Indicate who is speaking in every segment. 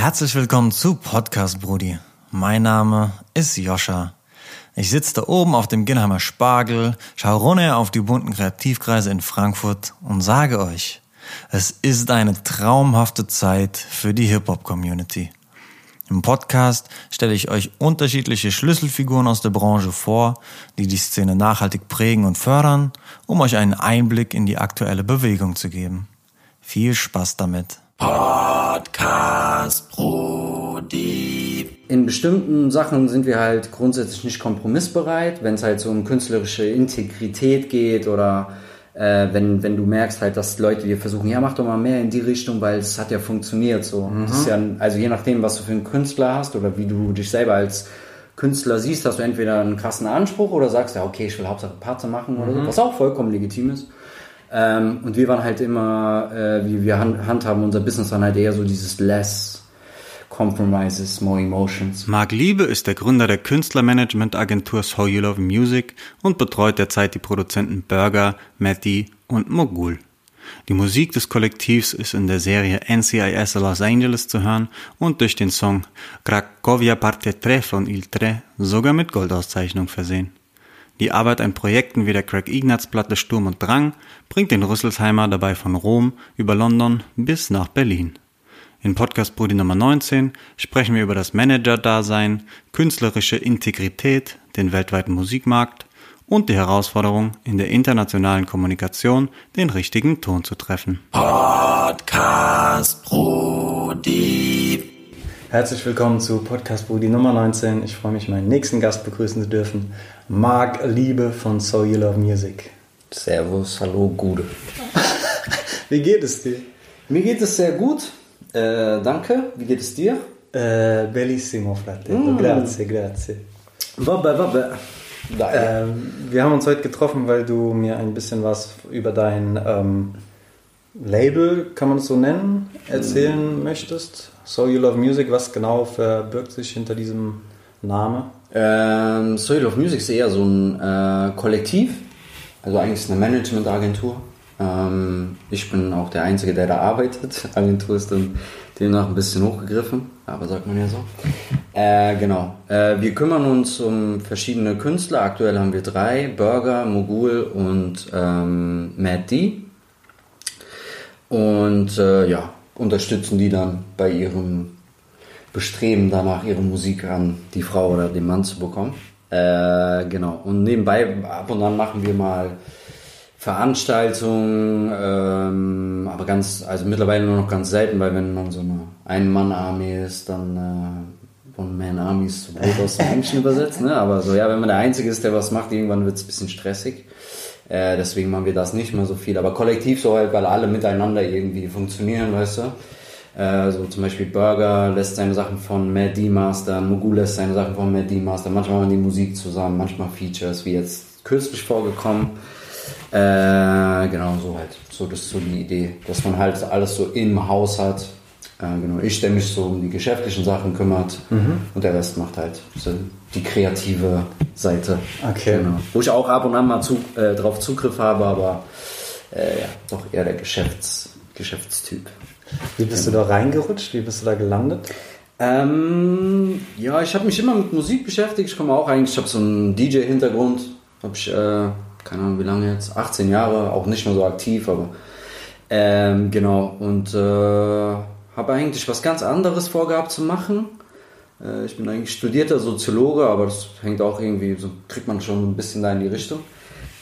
Speaker 1: Herzlich willkommen zu Podcast Brudi. Mein Name ist Joscha. Ich sitze da oben auf dem Ginnheimer Spargel, schaue runter auf die bunten Kreativkreise in Frankfurt und sage euch, es ist eine traumhafte Zeit für die Hip-Hop-Community. Im Podcast stelle ich euch unterschiedliche Schlüsselfiguren aus der Branche vor, die die Szene nachhaltig prägen und fördern, um euch einen Einblick in die aktuelle Bewegung zu geben. Viel Spaß damit.
Speaker 2: Podcast Brudi.
Speaker 3: In bestimmten Sachen sind wir halt grundsätzlich nicht kompromissbereit, wenn es halt so um künstlerische Integrität geht oder äh, wenn, wenn du merkst halt, dass Leute dir versuchen, ja, mach doch mal mehr in die Richtung, weil es hat ja funktioniert so.
Speaker 1: Mhm.
Speaker 3: Das ist ja, also je nachdem, was du für einen Künstler hast oder wie du dich selber als Künstler siehst, hast du entweder einen krassen Anspruch oder sagst, ja, okay, ich will Hauptsache Party machen oder
Speaker 1: Mhm.
Speaker 3: so, was auch vollkommen legitim ist. Ähm, und wir waren halt immer, äh, wie wir hand, handhaben, unser Business waren halt eher so dieses less compromises, more emotions.
Speaker 4: Marc Liebe ist der Gründer der Künstlermanagement-Agentur So You Love Music und betreut derzeit die Produzenten Burger, Matty und Mogul. Die Musik des Kollektivs ist in der Serie NCIS Los Angeles zu hören und durch den Song Cracovia Parte 3 von Il Tre sogar mit Goldauszeichnung versehen. Die Arbeit an Projekten wie der Craig Ignatz Platte Sturm und Drang bringt den Rüsselsheimer dabei von Rom über London bis nach Berlin. In Podcast Brudi Nummer 19 sprechen wir über das Manager-Dasein, künstlerische Integrität, den weltweiten Musikmarkt und die Herausforderung, in der internationalen Kommunikation den richtigen Ton zu treffen.
Speaker 2: Podcast Brudi.
Speaker 1: Herzlich willkommen zu Podcast Brudi Nummer 19. Ich freue mich, meinen nächsten Gast begrüßen zu dürfen. Marc Liebe von So You Love Music.
Speaker 3: Servus, hallo, Gude.
Speaker 1: Wie geht es dir?
Speaker 3: Mir geht es sehr gut. Äh, danke. Wie geht es dir?
Speaker 1: Äh, bellissimo, fratello. Grazie, grazie.
Speaker 3: Wabbe, wabbe.
Speaker 1: Ähm, wir haben uns heute getroffen, weil du mir ein bisschen was über dein ähm, Label, kann man es so nennen, erzählen möchtest. So You Love Music, was genau verbirgt sich hinter diesem Namen?
Speaker 3: Ähm, Soil of Music ist eher so ein äh, Kollektiv. Also eigentlich eine Managementagentur. Ähm, ich bin auch der Einzige, der da arbeitet. Agentur ist dann demnach ein bisschen hochgegriffen, aber sagt man ja so. Äh, genau. Äh, wir kümmern uns um verschiedene Künstler. Aktuell haben wir drei: Burger, Mogul und ähm, Matt D. Und äh, ja, unterstützen die dann bei ihrem Bestreben danach, ihre Musik an die Frau oder den Mann zu bekommen. Äh, genau. Und nebenbei, ab und an machen wir mal Veranstaltungen, ähm, aber ganz, also mittlerweile nur noch ganz selten, weil wenn man so eine Ein-Mann-Armee ist, dann äh, One-Man-Army ist zu aus dem Englischen übersetzt, ne? aber so, ja, wenn man der Einzige ist, der was macht, irgendwann wird es ein bisschen stressig. Äh, deswegen machen wir das nicht mehr so viel, aber kollektiv so halt, weil alle miteinander irgendwie funktionieren, weißt du. Äh, so zum Beispiel Burger lässt seine Sachen von Mad D mastern, Mogul lässt seine Sachen von Mad D mastern, manchmal machen die Musik zusammen, manchmal Features, wie jetzt kürzlich vorgekommen. Äh, genau, so halt. So, das ist so die Idee, dass man halt alles so im Haus hat. Äh, genau, ich, der mich so um die geschäftlichen Sachen kümmert und der Rest macht halt so die kreative Seite.
Speaker 1: Okay.
Speaker 3: Genau. Wo ich auch ab und an mal zu, äh, drauf Zugriff habe, aber äh, ja, doch eher der Geschäfts, Geschäftstyp.
Speaker 1: Wie bist du da reingerutscht? Wie bist du da gelandet?
Speaker 3: Ähm, ja, ich habe mich immer mit Musik beschäftigt. Ich komme auch eigentlich, ich habe so einen DJ-Hintergrund. Habe ich, äh, keine Ahnung wie lange jetzt, 18 Jahre, auch nicht mehr so aktiv, aber ähm, genau. Und äh, habe eigentlich was ganz anderes vorgehabt zu machen. Äh, ich bin eigentlich studierter Soziologe, aber das hängt auch irgendwie, so kriegt man schon ein bisschen da in die Richtung.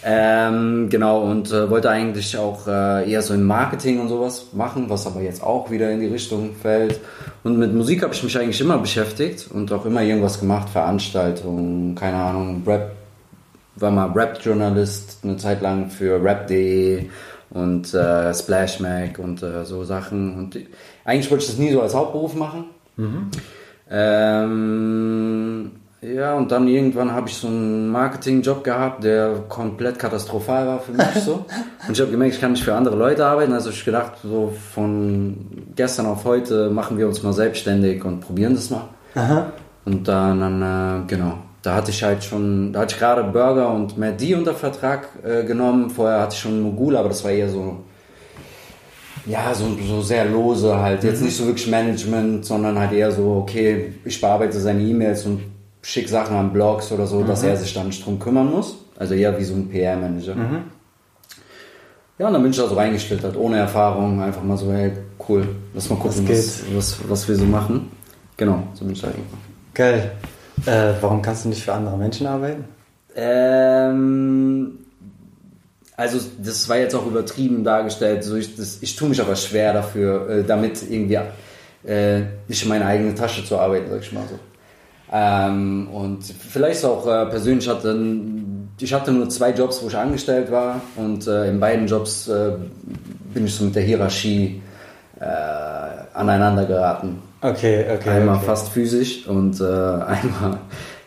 Speaker 3: Ähm, genau, und äh, wollte eigentlich auch äh, eher so im Marketing und sowas machen, was aber jetzt auch wieder in die Richtung fällt. Und mit Musik habe ich mich eigentlich immer beschäftigt und auch immer irgendwas gemacht, Veranstaltungen, keine Ahnung, Rap, war mal Rap-Journalist eine Zeit lang für Rap.de und äh, Splash Mag und äh, so Sachen. Und eigentlich wollte ich das nie so als Hauptberuf machen. Ähm, ja, und dann irgendwann habe ich so einen Marketingjob gehabt, der komplett katastrophal war für mich so. Und ich habe gemerkt, ich kann nicht für andere Leute arbeiten. Also ich gedacht, so von gestern auf heute machen wir uns mal selbstständig und probieren das mal. Und dann, dann äh, genau, da hatte ich halt schon, da hatte ich gerade Burger und D unter Vertrag äh, genommen. Vorher hatte ich schon Mogul, aber das war eher so Ja, so, so sehr lose halt. Jetzt nicht so wirklich Management, sondern halt eher so, okay, ich bearbeite seine E-Mails und schicke Sachen an Blogs oder so, dass er sich dann nicht drum kümmern muss. Also eher wie so ein PR-Manager. Ja, und dann bin ich da so reingeschlittert, ohne Erfahrung, einfach mal so, hey, cool, lass mal gucken,
Speaker 5: Was
Speaker 3: was, was, was wir so machen. Genau, so bin ich da hingekommen.
Speaker 5: Geil. Äh, warum kannst du nicht für andere Menschen arbeiten?
Speaker 3: Ähm, also das war jetzt auch übertrieben dargestellt. So ich, das, ich tue mich aber schwer dafür, äh, damit irgendwie äh, nicht in meine eigene Tasche zu arbeiten, sag ich mal so. Ähm, und vielleicht auch äh, persönlich hatte ich hatte nur zwei Jobs, wo ich angestellt war und äh, in beiden Jobs äh, bin ich so mit der Hierarchie äh, aneinander geraten.
Speaker 5: Okay, okay.
Speaker 3: Einmal
Speaker 5: okay.
Speaker 3: fast physisch und äh, einmal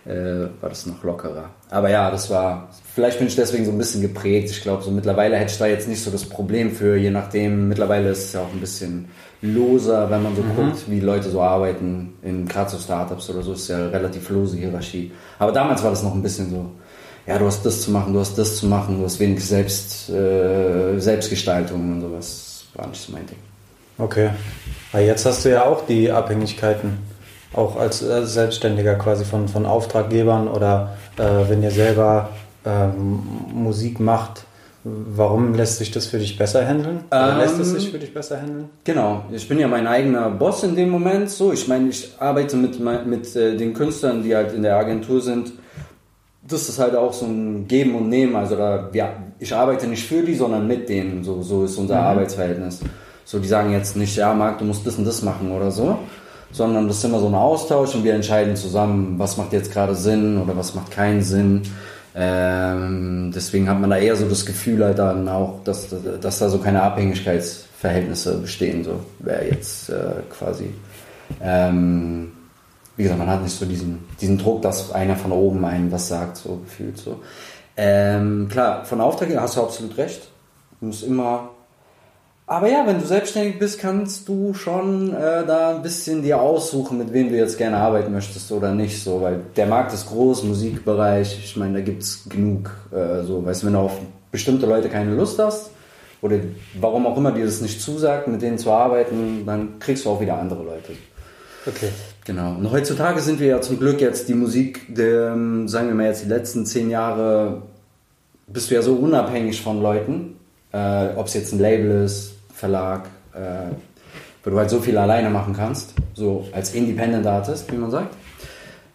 Speaker 3: äh, war das noch lockerer. Aber ja, das war, vielleicht bin ich deswegen so ein bisschen geprägt. Ich glaube, so mittlerweile hätte ich da jetzt nicht so das Problem für, je nachdem. Mittlerweile ist es ja auch ein bisschen loser, wenn man so guckt, wie Leute so arbeiten. In gerade so Startups oder so ist ja relativ lose Hierarchie. Aber damals war das noch ein bisschen so, ja, du hast das zu machen, du hast das zu machen, du hast wenig Selbst, äh, Selbstgestaltung und sowas. War nicht so mein Ding.
Speaker 5: Okay. Aber jetzt hast du ja auch die Abhängigkeiten, auch als äh, Selbstständiger quasi von, von Auftraggebern oder äh, wenn ihr selber ähm, Musik macht. Warum lässt sich das für dich besser handeln?
Speaker 3: Ähm,
Speaker 5: lässt es sich für dich besser handeln?
Speaker 3: Genau, ich bin ja mein eigener Boss in dem Moment. So, ich meine, ich arbeite mit, mit äh, den Künstlern, die halt in der Agentur sind. Das ist halt auch so ein Geben und Nehmen. Also da, ja, ich arbeite nicht für die, sondern mit denen. So, so ist unser Arbeitsverhältnis. So, die sagen jetzt nicht, ja, Marc, du musst das und das machen oder so, sondern das ist immer so ein Austausch und wir entscheiden zusammen, was macht jetzt gerade Sinn oder was macht keinen Sinn. Ähm, deswegen hat man da eher so das Gefühl halt dann auch, dass, dass da so keine Abhängigkeitsverhältnisse bestehen, so wer jetzt äh, quasi, ähm, wie gesagt, man hat nicht so diesen, diesen Druck, dass einer von oben einen was sagt, so gefühlt so. Ähm, klar, von Auftraggeber hast du absolut recht. Du musst immer aber ja, wenn du selbstständig bist, kannst du schon äh, da ein bisschen dir aussuchen, mit wem du jetzt gerne arbeiten möchtest oder nicht. So, weil der Markt ist groß, Musikbereich, ich meine, da gibt's genug. Äh, so, weißt du, wenn du auf bestimmte Leute keine Lust hast oder warum auch immer dir das nicht zusagt, mit denen zu arbeiten, dann kriegst du auch wieder andere Leute.
Speaker 5: Okay.
Speaker 3: Genau. Und heutzutage sind wir ja zum Glück jetzt die Musik, der, ähm, sagen wir mal jetzt die letzten zehn Jahre, bist du ja so unabhängig von Leuten, äh, ob es jetzt ein Label ist, Verlag, äh, wo du halt so viel alleine machen kannst, so als Independent Artist, wie man sagt.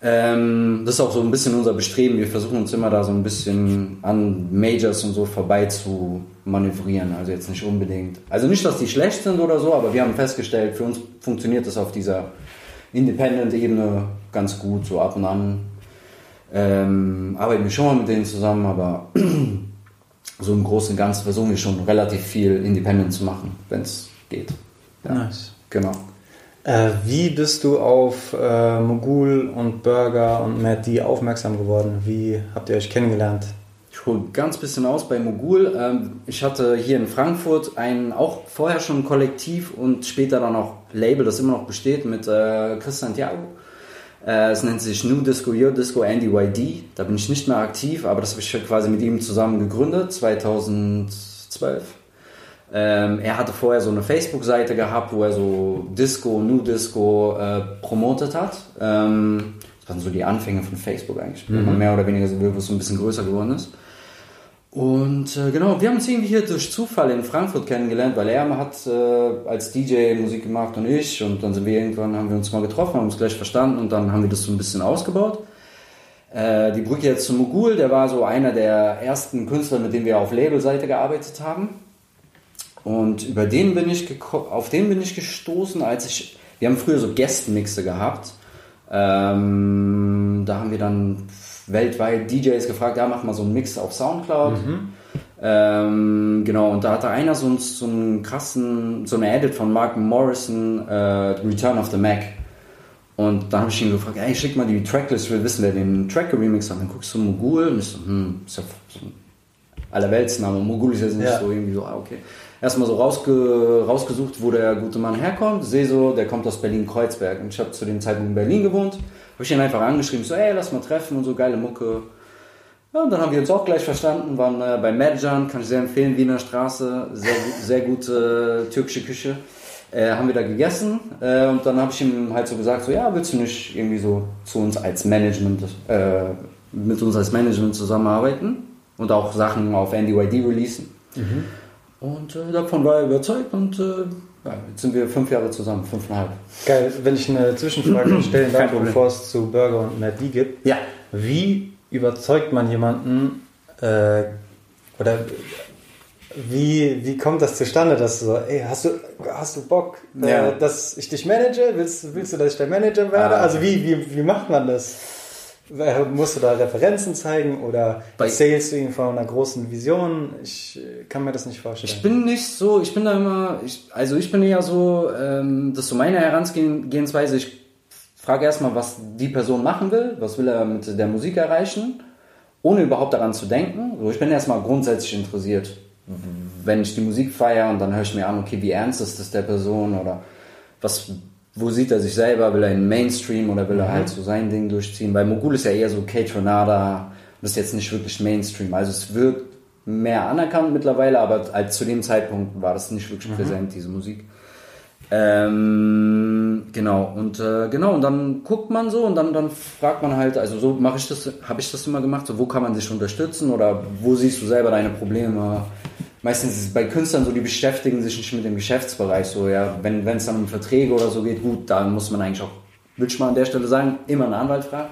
Speaker 3: Ähm, das ist auch so ein bisschen unser Bestreben. Wir versuchen uns immer da so ein bisschen an Majors und so vorbei zu manövrieren. Also jetzt nicht unbedingt. Also nicht, dass die schlecht sind oder so, aber wir haben festgestellt, für uns funktioniert das auf dieser Independent-Ebene ganz gut, so ab und an. Ähm, arbeiten wir schon mal mit denen zusammen, aber so im Großen und Ganzen versuchen wir schon relativ viel Independent zu machen, wenn es geht. Ja,
Speaker 5: Nice.
Speaker 3: genau.
Speaker 5: Äh, wie bist du auf äh, Mogul und Burger und Matt D aufmerksam geworden? Wie habt ihr euch kennengelernt?
Speaker 3: Ich hole ganz bisschen aus bei Mogul. Ähm, ich hatte hier in Frankfurt ein auch vorher schon Kollektiv und später dann auch Label, das immer noch besteht, mit äh, Chris Santiago. Äh, es nennt sich New Disco, Your Disco, Andy YD. Da bin ich nicht mehr aktiv, aber das habe ich quasi mit ihm zusammen gegründet, 2012. Ähm, er hatte vorher so eine Facebook-Seite gehabt, wo er so Disco, New Disco äh, promotet hat. Ähm, das waren so die Anfänge von Facebook eigentlich, wenn man mehr oder weniger so, wo es so ein bisschen größer geworden ist. Und äh, genau, wir haben uns irgendwie hier durch Zufall in Frankfurt kennengelernt, weil er hat äh, als DJ Musik gemacht und ich und dann sind wir irgendwann, haben wir uns mal getroffen, haben uns gleich verstanden und dann haben wir das so ein bisschen ausgebaut. Äh, die Brücke jetzt zum Mogul, der war so einer der ersten Künstler, mit denen wir auf Labelseite gearbeitet haben. Und über den bin ich auf den bin ich gestoßen, als ich, wir haben früher so Gästenmixe gehabt. Ähm, da haben wir dann weltweit DJs gefragt, ja, mach mal so einen Mix auf Soundcloud. Ähm, genau, und da hatte einer so, einen- so einen krassen, so eine Edit von Mark Morrison, äh, Return of the Mac. Und dann habe ich ihn gefragt, ey, schick mal die Tracklist, will wissen, wer den Track geremixed hat. Dann guckst du Mogul und ich so, hm, ist ja so ein Allerweltsname. Mogul ist jetzt nicht
Speaker 5: Ja.
Speaker 3: so irgendwie so, ah, okay. Erstmal so rausge rausgesucht, wo der gute Mann herkommt. Sehe so, der kommt aus Berlin-Kreuzberg. Und ich habe zu dem Zeitpunkt in Berlin gewohnt. Habe ich ihn einfach angeschrieben, so, ey, lass mal treffen und so, geile Mucke. Ja, und dann haben wir uns auch gleich verstanden, waren äh, bei Mercan, kann ich sehr empfehlen, Wiener Straße, sehr, sehr gute äh, türkische Küche. Äh, haben wir da gegessen äh, und dann habe ich ihm halt so gesagt, so ja, willst du nicht irgendwie so zu uns als Management, äh, mit uns als Management zusammenarbeiten und auch Sachen auf NDYD releasen. Und äh, davon war er überzeugt und ja, jetzt sind wir fünf Jahre zusammen, fünfeinhalb.
Speaker 5: Geil, wenn ich eine Zwischenfrage stellen darf, bevor es zu Burger und D gibt.
Speaker 3: Ja.
Speaker 5: Wie überzeugt man jemanden äh, oder wie, wie kommt das zustande, dass du so, ey, hast du, hast du Bock, äh,
Speaker 3: Ja.
Speaker 5: dass ich dich manage? Willst, willst du, dass ich der Manager werde?
Speaker 3: Ah.
Speaker 5: Also wie, wie, wie macht man das? Musst du da Referenzen zeigen oder
Speaker 3: Bei-
Speaker 5: erzählst du ihm von einer großen Vision? Ich äh, kann mir das nicht vorstellen.
Speaker 3: Ich bin nicht so, ich bin da immer, ich, also ich bin eher so, ähm, das ist so meine Herangehensweise. Ich frage erstmal, was die Person machen will, was will er mit der Musik erreichen, ohne überhaupt daran zu denken. So, ich bin erstmal grundsätzlich interessiert. Wenn ich die Musik feiere und dann höre ich mir an, okay, wie ernst ist das der Person oder was, wo sieht er sich selber? Will er in Mainstream oder will er halt so sein Ding durchziehen? Weil Mogul ist ja eher so Kate Renata, das ist jetzt nicht wirklich Mainstream. Also es wird mehr anerkannt mittlerweile, aber als zu dem Zeitpunkt war das nicht wirklich präsent, diese Musik. Ähm, genau, und äh, genau, und dann guckt man so und dann, dann fragt man halt, also so mache ich das, habe ich das immer gemacht, so wo kann man sich unterstützen oder wo siehst du selber deine Probleme? Meistens ist es bei Künstlern so, die beschäftigen sich nicht mit dem Geschäftsbereich, so ja, wenn es dann um Verträge oder so geht, gut, dann muss man eigentlich auch, will ich mal an der Stelle sagen, immer einen Anwalt fragen.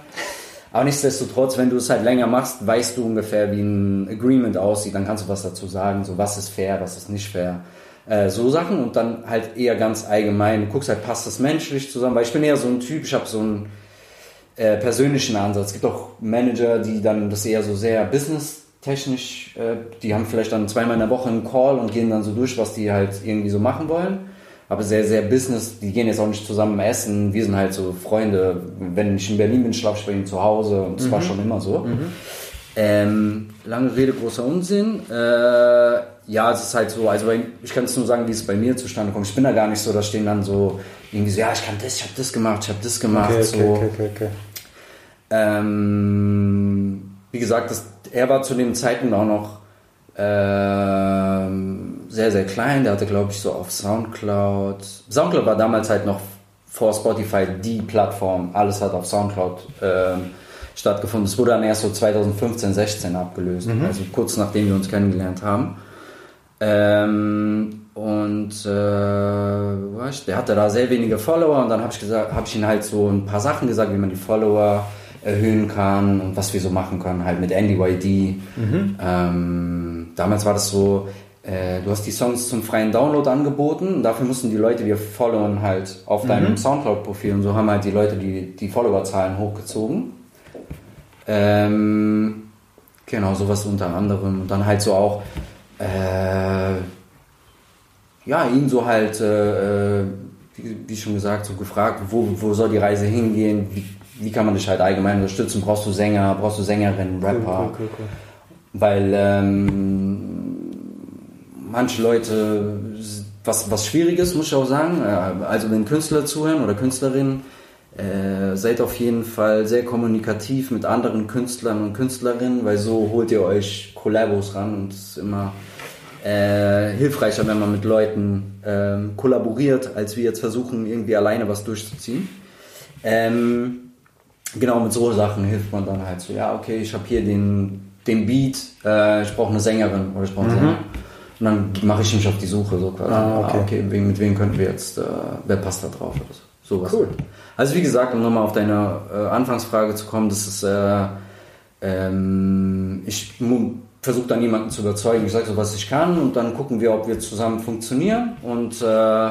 Speaker 3: Aber nichtsdestotrotz, wenn du es halt länger machst, weißt du ungefähr, wie ein Agreement aussieht, dann kannst du was dazu sagen, so was ist fair, was ist nicht fair. Äh, so Sachen und dann halt eher ganz allgemein. Du guckst halt, passt das menschlich zusammen, weil ich bin eher so ein Typ, ich habe so einen äh, persönlichen Ansatz. Es gibt auch Manager, die dann das eher so sehr businesstechnisch, äh, die haben vielleicht dann zweimal in der Woche einen Call und gehen dann so durch, was die halt irgendwie so machen wollen. Aber sehr, sehr Business, die gehen jetzt auch nicht zusammen essen. Wir sind halt so Freunde. Wenn ich in Berlin bin, schlafe ich bei ihnen zu Hause und das war schon immer so. Ähm, lange Rede, großer Unsinn. Äh, ja, es ist halt so, also bei, ich kann es nur sagen, wie es bei mir zustande kommt. Ich bin da gar nicht so, da stehen dann so irgendwie so, ja, ich kann das, ich habe das gemacht, ich habe das gemacht.
Speaker 5: Okay,
Speaker 3: so.
Speaker 5: okay, okay, okay, okay.
Speaker 3: Ähm, wie gesagt, das, er war zu dem Zeitpunkt auch noch ähm, sehr, sehr klein. Der hatte, glaube ich, so auf Soundcloud. Soundcloud war damals halt noch vor Spotify die Plattform. Alles hat auf Soundcloud ähm, stattgefunden. Es wurde dann erst so 2015, 16 abgelöst. Also kurz nachdem wir uns kennengelernt haben. Ähm, und äh, der hatte da sehr wenige Follower und dann habe ich gesagt, habe ich ihm halt so ein paar Sachen gesagt, wie man die Follower erhöhen kann und was wir so machen können, halt mit NDYD. Ähm, damals war das so, äh, du hast die Songs zum freien Download angeboten und dafür mussten die Leute dir followen halt auf deinem Soundcloud-Profil und so haben halt die Leute die, die Followerzahlen hochgezogen. Ähm, genau, sowas unter anderem. Und dann halt so auch, äh, ja, ihn so halt, äh, äh, wie, wie schon gesagt, so gefragt, wo, wo soll die Reise hingehen, wie, wie kann man dich halt allgemein unterstützen, brauchst du Sänger, brauchst du Sängerinnen, Rapper,
Speaker 5: Cool, cool, cool.
Speaker 3: weil ähm, manche Leute, was, was schwierig ist, muss ich auch sagen, äh, also wenn Künstler zuhören oder Künstlerinnen, äh, seid auf jeden Fall sehr kommunikativ mit anderen Künstlern und Künstlerinnen, weil so holt ihr euch Kollabos ran und es ist immer äh, hilfreicher, wenn man mit Leuten ähm, kollaboriert, als wir jetzt versuchen, irgendwie alleine was durchzuziehen. Ähm, genau, mit so Sachen hilft man dann halt so, ja, okay, ich habe hier den, den Beat, äh, ich brauche eine Sängerin oder ich brauche einen Sänger. Und dann mache ich mich auf die Suche, so quasi.
Speaker 5: Ah, okay.
Speaker 3: Ah, okay mit wem könnten wir jetzt, äh, wer passt da drauf oder so. Sowas.
Speaker 5: Cool.
Speaker 3: Also wie gesagt, um nochmal auf deine äh, Anfangsfrage zu kommen, das ist, äh, ähm, ich versuche dann jemanden zu überzeugen, ich sage so, was ich kann und dann gucken wir, ob wir zusammen funktionieren und äh,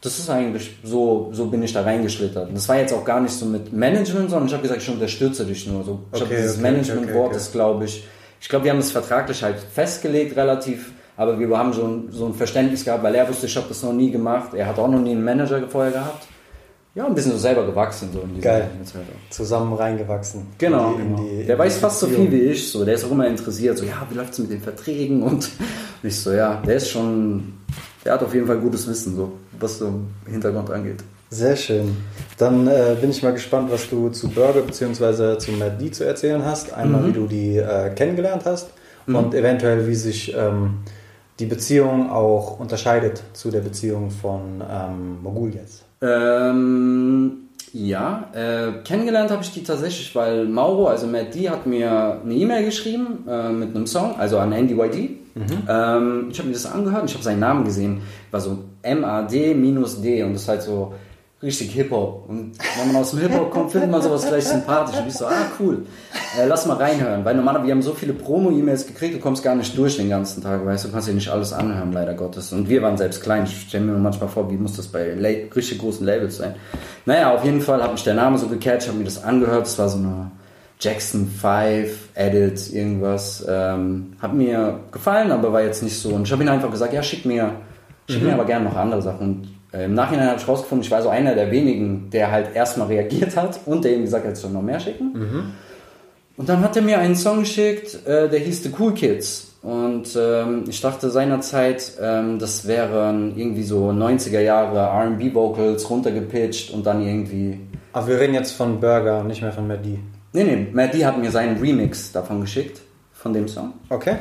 Speaker 3: das ist eigentlich so, so bin ich da reingeschlittert. Und das war jetzt auch gar nicht so mit Management, sondern ich habe gesagt, ich unterstütze dich nur. So, ich
Speaker 5: Okay,
Speaker 3: habe dieses
Speaker 5: okay,
Speaker 3: Management-Wort
Speaker 5: okay, okay.
Speaker 3: ist, glaube ich, ich glaube, wir haben das vertraglich halt festgelegt relativ, aber wir haben so ein, so ein Verständnis gehabt, weil er wusste, ich habe das noch nie gemacht. Er hat auch noch nie einen Manager vorher gehabt. Ja, ein bisschen so selber gewachsen so in dieser
Speaker 5: Geil.
Speaker 3: Zeit auch.
Speaker 5: Zusammen reingewachsen.
Speaker 3: Genau,
Speaker 5: In die- in
Speaker 3: genau.
Speaker 5: die-
Speaker 3: der
Speaker 5: in
Speaker 3: weiß fast so viel wie ich. So, der ist auch immer interessiert. So, ja, wie läuft's mit den Verträgen und und ich so, ja, der ist schon, der hat auf jeden Fall gutes Wissen, so was so Hintergrund angeht.
Speaker 5: Sehr schön. Dann äh, bin ich mal gespannt, was du zu Burger bzw. zu Matt D zu erzählen hast. Einmal, wie du die äh, kennengelernt hast und eventuell, wie sich ähm, die Beziehung auch unterscheidet zu der Beziehung von ähm, Mogul jetzt.
Speaker 3: Ähm, ja, äh, kennengelernt habe ich die tatsächlich, weil Mauro, also Matt D, hat mir eine E-Mail geschrieben äh, mit einem Song, also an NDYD. Ähm, ich habe mir das angehört und ich habe seinen Namen gesehen. War so M-A-D minus D und das ist halt so richtig Hip-Hop. Und wenn man aus dem Hip-Hop kommt, findet man sowas gleich sympathisch. Und ich so, ah, cool. Äh, lass mal reinhören. Weil normalerweise, wir haben so viele Promo-E-Mails gekriegt, du kommst gar nicht durch den ganzen Tag, weißt du, du kannst dir nicht alles anhören, leider Gottes. Und wir waren selbst klein. Ich stelle mir manchmal vor, wie muss das bei richtig großen Labels sein. Naja, auf jeden Fall hat mich der Name so gecatcht, habe mir das angehört. Es war so eine Jackson 5 Edit, irgendwas. Ähm, hat mir gefallen, aber war jetzt nicht so. Und ich habe ihm einfach gesagt, ja, schick mir, schick mir aber gerne noch andere Sachen. Und äh, im Nachhinein habe ich rausgefunden, ich war so einer der wenigen, der halt erstmal reagiert hat und der ihm gesagt hat, ich soll noch mehr schicken. Und dann hat er mir einen Song geschickt, äh, der hieß The Cool Kids. Und ähm, ich dachte seinerzeit, ähm, das wären irgendwie so 90er Jahre RB-Vocals runtergepitcht und dann irgendwie.
Speaker 5: Aber wir reden jetzt von Burger und nicht mehr von D.
Speaker 3: Nee, nee, D hat mir seinen Remix davon geschickt, von dem Song.
Speaker 5: Okay.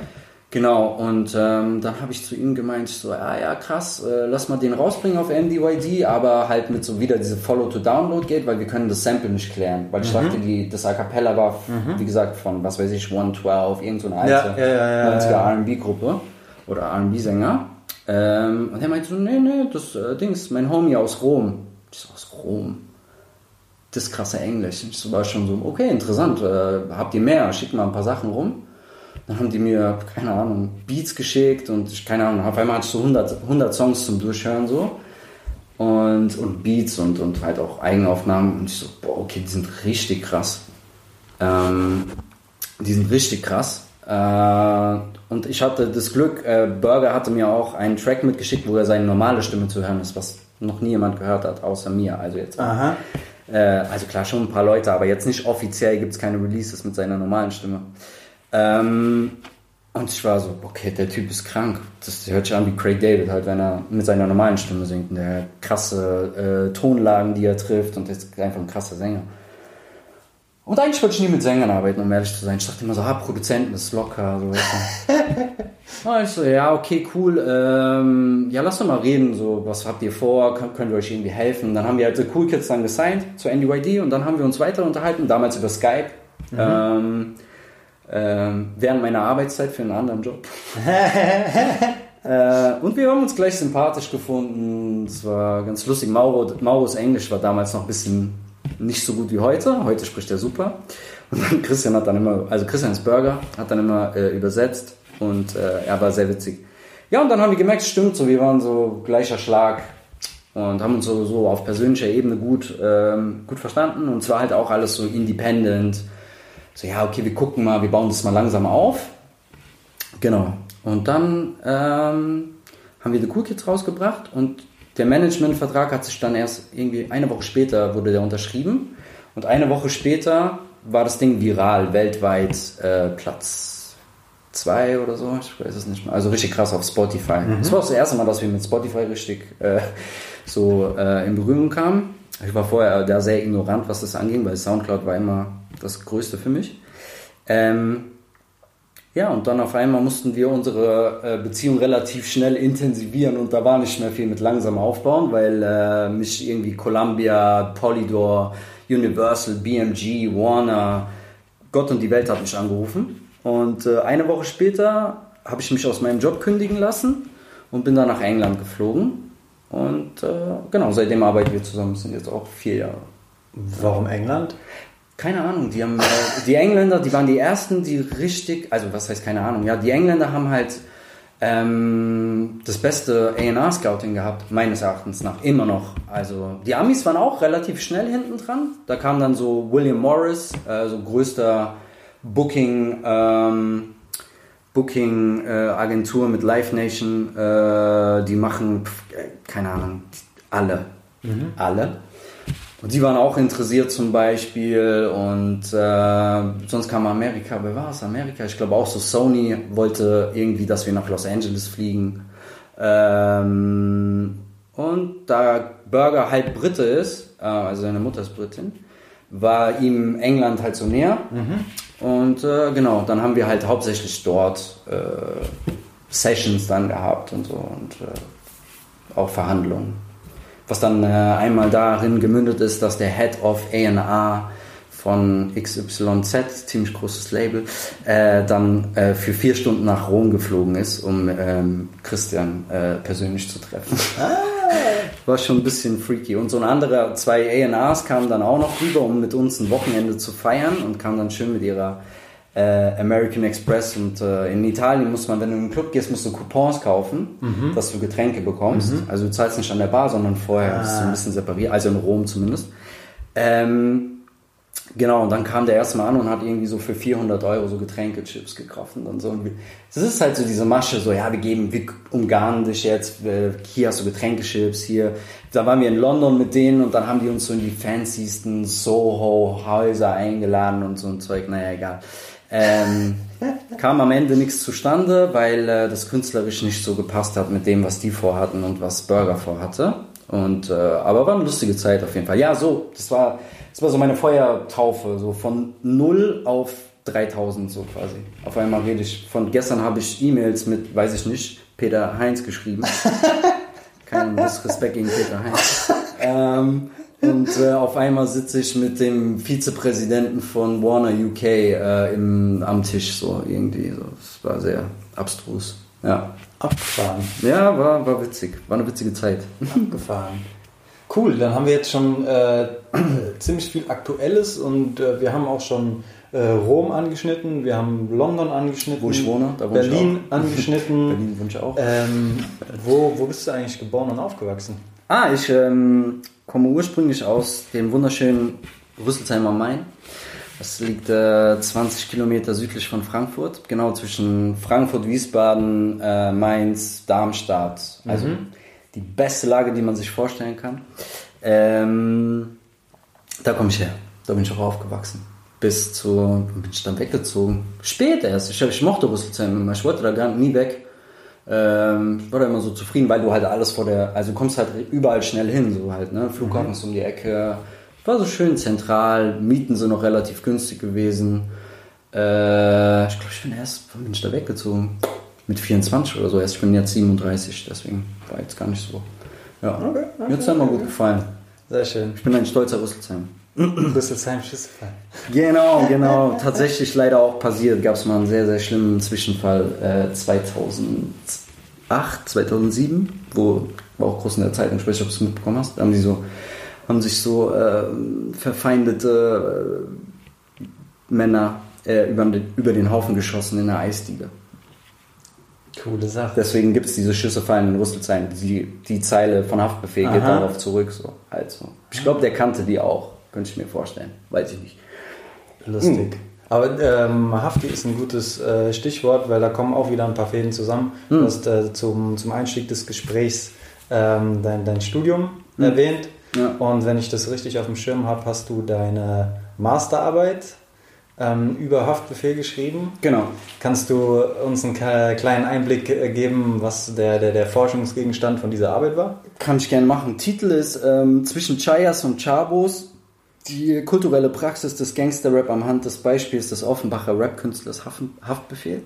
Speaker 3: Genau, und ähm, dann habe ich zu ihm gemeint, so, ja, ja, krass, äh, lass mal den rausbringen auf MDYD, aber halt mit so wieder diese Follow-to-Download geht, weil wir können das Sample nicht klären. Weil ich dachte, die, das A Cappella war, wie gesagt, von, was weiß ich, 112, irgend so eine alte
Speaker 5: Ja, ja, ja, ja,
Speaker 3: 90er
Speaker 5: ja.
Speaker 3: R&B-Gruppe oder R&B-Sänger. Ähm, und er meinte so, nee, nee, das äh, Dings, mein Homie aus Rom. Ich so, aus Rom? Das krasse Englisch. Ich war schon so, okay, interessant, äh, habt ihr mehr? Schickt mal ein paar Sachen rum. Dann haben die mir, keine Ahnung, Beats geschickt und ich, keine Ahnung, auf einmal hatte ich so 100, 100 Songs zum Durchhören so. Und, und Beats und, und halt auch Eigenaufnahmen. Und ich so, boah, okay, die sind richtig krass. Ähm, die sind richtig krass. Äh, und ich hatte das Glück, äh, Burger hatte mir auch einen Track mitgeschickt, wo er seine normale Stimme zu hören ist, was noch nie jemand gehört hat, außer mir. Also jetzt.
Speaker 5: Aha.
Speaker 3: Äh, also klar, schon ein paar Leute, aber jetzt nicht offiziell gibt es keine Releases mit seiner normalen Stimme. Ähm, und ich war so, okay, der Typ ist krank. Das hört sich an wie Craig David, halt, wenn er mit seiner normalen Stimme singt. Und der hat krasse äh, Tonlagen, die er trifft und ist einfach ein krasser Sänger. Und eigentlich wollte ich nie mit Sängern arbeiten, um ehrlich zu sein. Ich dachte immer so, ah, Produzenten, ist locker. So. Und ich so, ja, okay, cool. Ähm, ja, lass doch mal reden. So, was habt ihr vor? Kön können wir euch irgendwie helfen? Dann haben wir halt The Cool Kids dann gesigned zu NDYD und dann haben wir uns weiter unterhalten, damals über Skype. Ähm, ähm, während meiner Arbeitszeit für einen anderen Job. äh, und wir haben uns gleich sympathisch gefunden. Es war ganz lustig. Mauro, Mauros Englisch war damals noch ein bisschen nicht so gut wie heute. Heute spricht er super. Und dann Christian hat dann immer, also Christians Burger hat dann immer äh, übersetzt und äh, er war sehr witzig. Ja, und dann haben wir gemerkt, stimmt so, wir waren so gleicher Schlag und haben uns so, so auf persönlicher Ebene gut, ähm, gut verstanden. Und zwar halt auch alles so independent. So, ja, okay, wir gucken mal, wir bauen das mal langsam auf. Genau. Und dann ähm, haben wir The Cool Kids rausgebracht und der Managementvertrag hat sich dann erst irgendwie eine Woche später wurde der unterschrieben und eine Woche später war das Ding viral, weltweit äh, Platz zwei oder so, ich weiß es nicht mehr. Also richtig krass auf Spotify. Das war auch das erste Mal, dass wir mit Spotify richtig äh, so äh, in Berührung kamen. Ich war vorher da sehr ignorant, was das anging, weil Soundcloud war immer das Größte für mich. Ähm, ja, und dann auf einmal mussten wir unsere äh, Beziehung relativ schnell intensivieren und da war nicht mehr viel mit langsam aufbauen, weil äh, mich irgendwie Columbia, Polydor, Universal, BMG, Warner, Gott und die Welt hat mich angerufen. Und äh, eine Woche später habe ich mich aus meinem Job kündigen lassen und bin dann nach England geflogen. Und äh, genau, seitdem arbeiten wir zusammen, sind jetzt auch vier Jahre.
Speaker 5: Warum England?
Speaker 3: Keine Ahnung, die haben, äh, die Engländer, die waren die ersten, die richtig, also was heißt keine Ahnung, ja, die Engländer haben halt ähm, das beste A&R-Scouting gehabt, meines Erachtens nach, immer noch. Also die Amis waren auch relativ schnell hinten dran. Da kam dann so William Morris, äh, so größter Booking, ähm, Booking äh, Agentur mit Live Nation, äh, die machen, äh, keine Ahnung, alle, alle. Und die waren auch interessiert zum Beispiel und äh, sonst kam Amerika, wer war es? Amerika, ich glaube auch so Sony wollte irgendwie, dass wir nach Los Angeles fliegen. Ähm, Und da Burger halb Brite ist, äh, also seine Mutter ist Britin, war ihm England halt so näher. Und äh, genau, dann haben wir halt hauptsächlich dort äh, Sessions dann gehabt und so und äh, auch Verhandlungen. Was dann äh, einmal darin gemündet ist, dass der Head of A&R von XYZ, ziemlich großes Label, äh, dann äh, für vier Stunden nach Rom geflogen ist, um ähm, Christian äh, persönlich zu treffen. War schon ein bisschen freaky. Und so ein anderer, zwei A&Rs kamen dann auch noch rüber, um mit uns ein Wochenende zu feiern und kamen dann schön mit ihrer American Express und äh, in Italien muss man, wenn du in den Club gehst, musst du Coupons kaufen, dass du Getränke bekommst. Also du zahlst nicht an der Bar, sondern vorher ist es ein bisschen separiert, also in Rom zumindest. Ähm, Genau, und dann kam der erste Mal an und hat irgendwie so für 400 Euro so Getränkechips gekauft und dann so. Das ist halt so diese Masche, so, ja, wir geben, wir umgarnen dich jetzt, äh, hier hast du Getränkechips, hier. Da waren wir in London mit denen und dann haben die uns so in die fancysten Soho-Häuser eingeladen und so ein Zeug, naja, egal. Ähm, kam am Ende nichts zustande, weil äh, das künstlerisch nicht so gepasst hat mit dem, was die vorhatten und was Burger vorhatte. Und, äh, aber war eine lustige Zeit auf jeden Fall. Ja, so, das war, das war so meine Feuertaufe, so von 0 auf 3000 so quasi. Auf einmal rede ich, von gestern habe ich E-Mails mit, weiß ich nicht, Peter Heinz geschrieben. Kein Disrespekt gegen Peter Heinz. ähm, und äh, auf einmal sitze ich mit dem Vizepräsidenten von Warner UK äh, im, am Tisch so irgendwie. So. Das war sehr abstrus. Ja,
Speaker 5: Abgefahren.
Speaker 3: ja war, war witzig. War eine witzige Zeit.
Speaker 5: Abgefahren. Cool, dann haben wir jetzt schon äh, ziemlich viel Aktuelles und äh, wir haben auch schon äh, Rom angeschnitten, wir haben London angeschnitten,
Speaker 3: Wo ich wohne, da wohne ich
Speaker 5: Berlin
Speaker 3: auch.
Speaker 5: angeschnitten.
Speaker 3: Berlin wünsche ich auch.
Speaker 5: Ähm, wo, wo bist du eigentlich geboren und aufgewachsen?
Speaker 3: Ah, ich ähm, komme ursprünglich aus dem wunderschönen Rüsselsheim am Main. Das liegt äh, 20 Kilometer südlich von Frankfurt, genau zwischen Frankfurt, Wiesbaden, äh, Mainz, Darmstadt. Also die beste Lage, die man sich vorstellen kann. Ähm, da komme ich her. Da bin ich auch aufgewachsen. Bis zu, bin ich dann weggezogen? Spät erst. Ich, ich mochte Rüsselsheim immer. Ich wollte da gar nie weg. Ähm, ich war da immer so zufrieden, weil du halt alles vor der, also du kommst halt überall schnell hin, so halt, ne? Flughafen ist um die Ecke. War so schön zentral, Mieten sind noch relativ günstig gewesen. Äh, ich glaube, ich bin erst, wann bin ich da weggezogen? Mit 24 oder so erst. Ich bin jetzt 37, deswegen war jetzt gar nicht so. Ja, mir hat es immer gut gefallen.
Speaker 5: Sehr schön.
Speaker 3: Ich bin ein stolzer Rüsselsheim.
Speaker 5: Rüsselsheim Schissefall.
Speaker 3: Genau, genau. Tatsächlich leider auch passiert. Gab es mal einen sehr, sehr schlimmen Zwischenfall äh, 2008, 2007, wo war auch groß in der Zeitung, ich weiß nicht, ob du es mitbekommen hast, da haben die so, haben sich so äh, verfeindete äh, Männer äh, über, den, über den Haufen geschossen in der Eisdiele.
Speaker 5: Coole Sache.
Speaker 3: Deswegen gibt es diese Schüssefallen in Rüsselsheim. Die, die Zeile von Haftbefehl geht
Speaker 5: Aha.
Speaker 3: darauf zurück. So, halt so. Ich glaube, der kannte die auch. Könnte ich mir vorstellen. Weiß ich nicht.
Speaker 5: Lustig. Aber ähm, Hafti ist ein gutes äh, Stichwort, weil da kommen auch wieder ein paar Fäden zusammen. Du hast äh, zum, zum Einstieg des Gesprächs ähm, dein, dein Studium erwähnt.
Speaker 3: Ja.
Speaker 5: Und wenn ich das richtig auf dem Schirm habe, hast du deine Masterarbeit ähm, über Haftbefehl geschrieben.
Speaker 3: Genau.
Speaker 5: Kannst du uns einen kleinen Einblick äh, geben, was der, der, der Forschungsgegenstand von dieser Arbeit war?
Speaker 3: Kann ich gerne machen. Titel ist ähm, Zwischen Chayas und Chabos. Die kulturelle Praxis des Gangster-Rap am Hand des Beispiels des Offenbacher Rap-Künstlers Haftbefehl.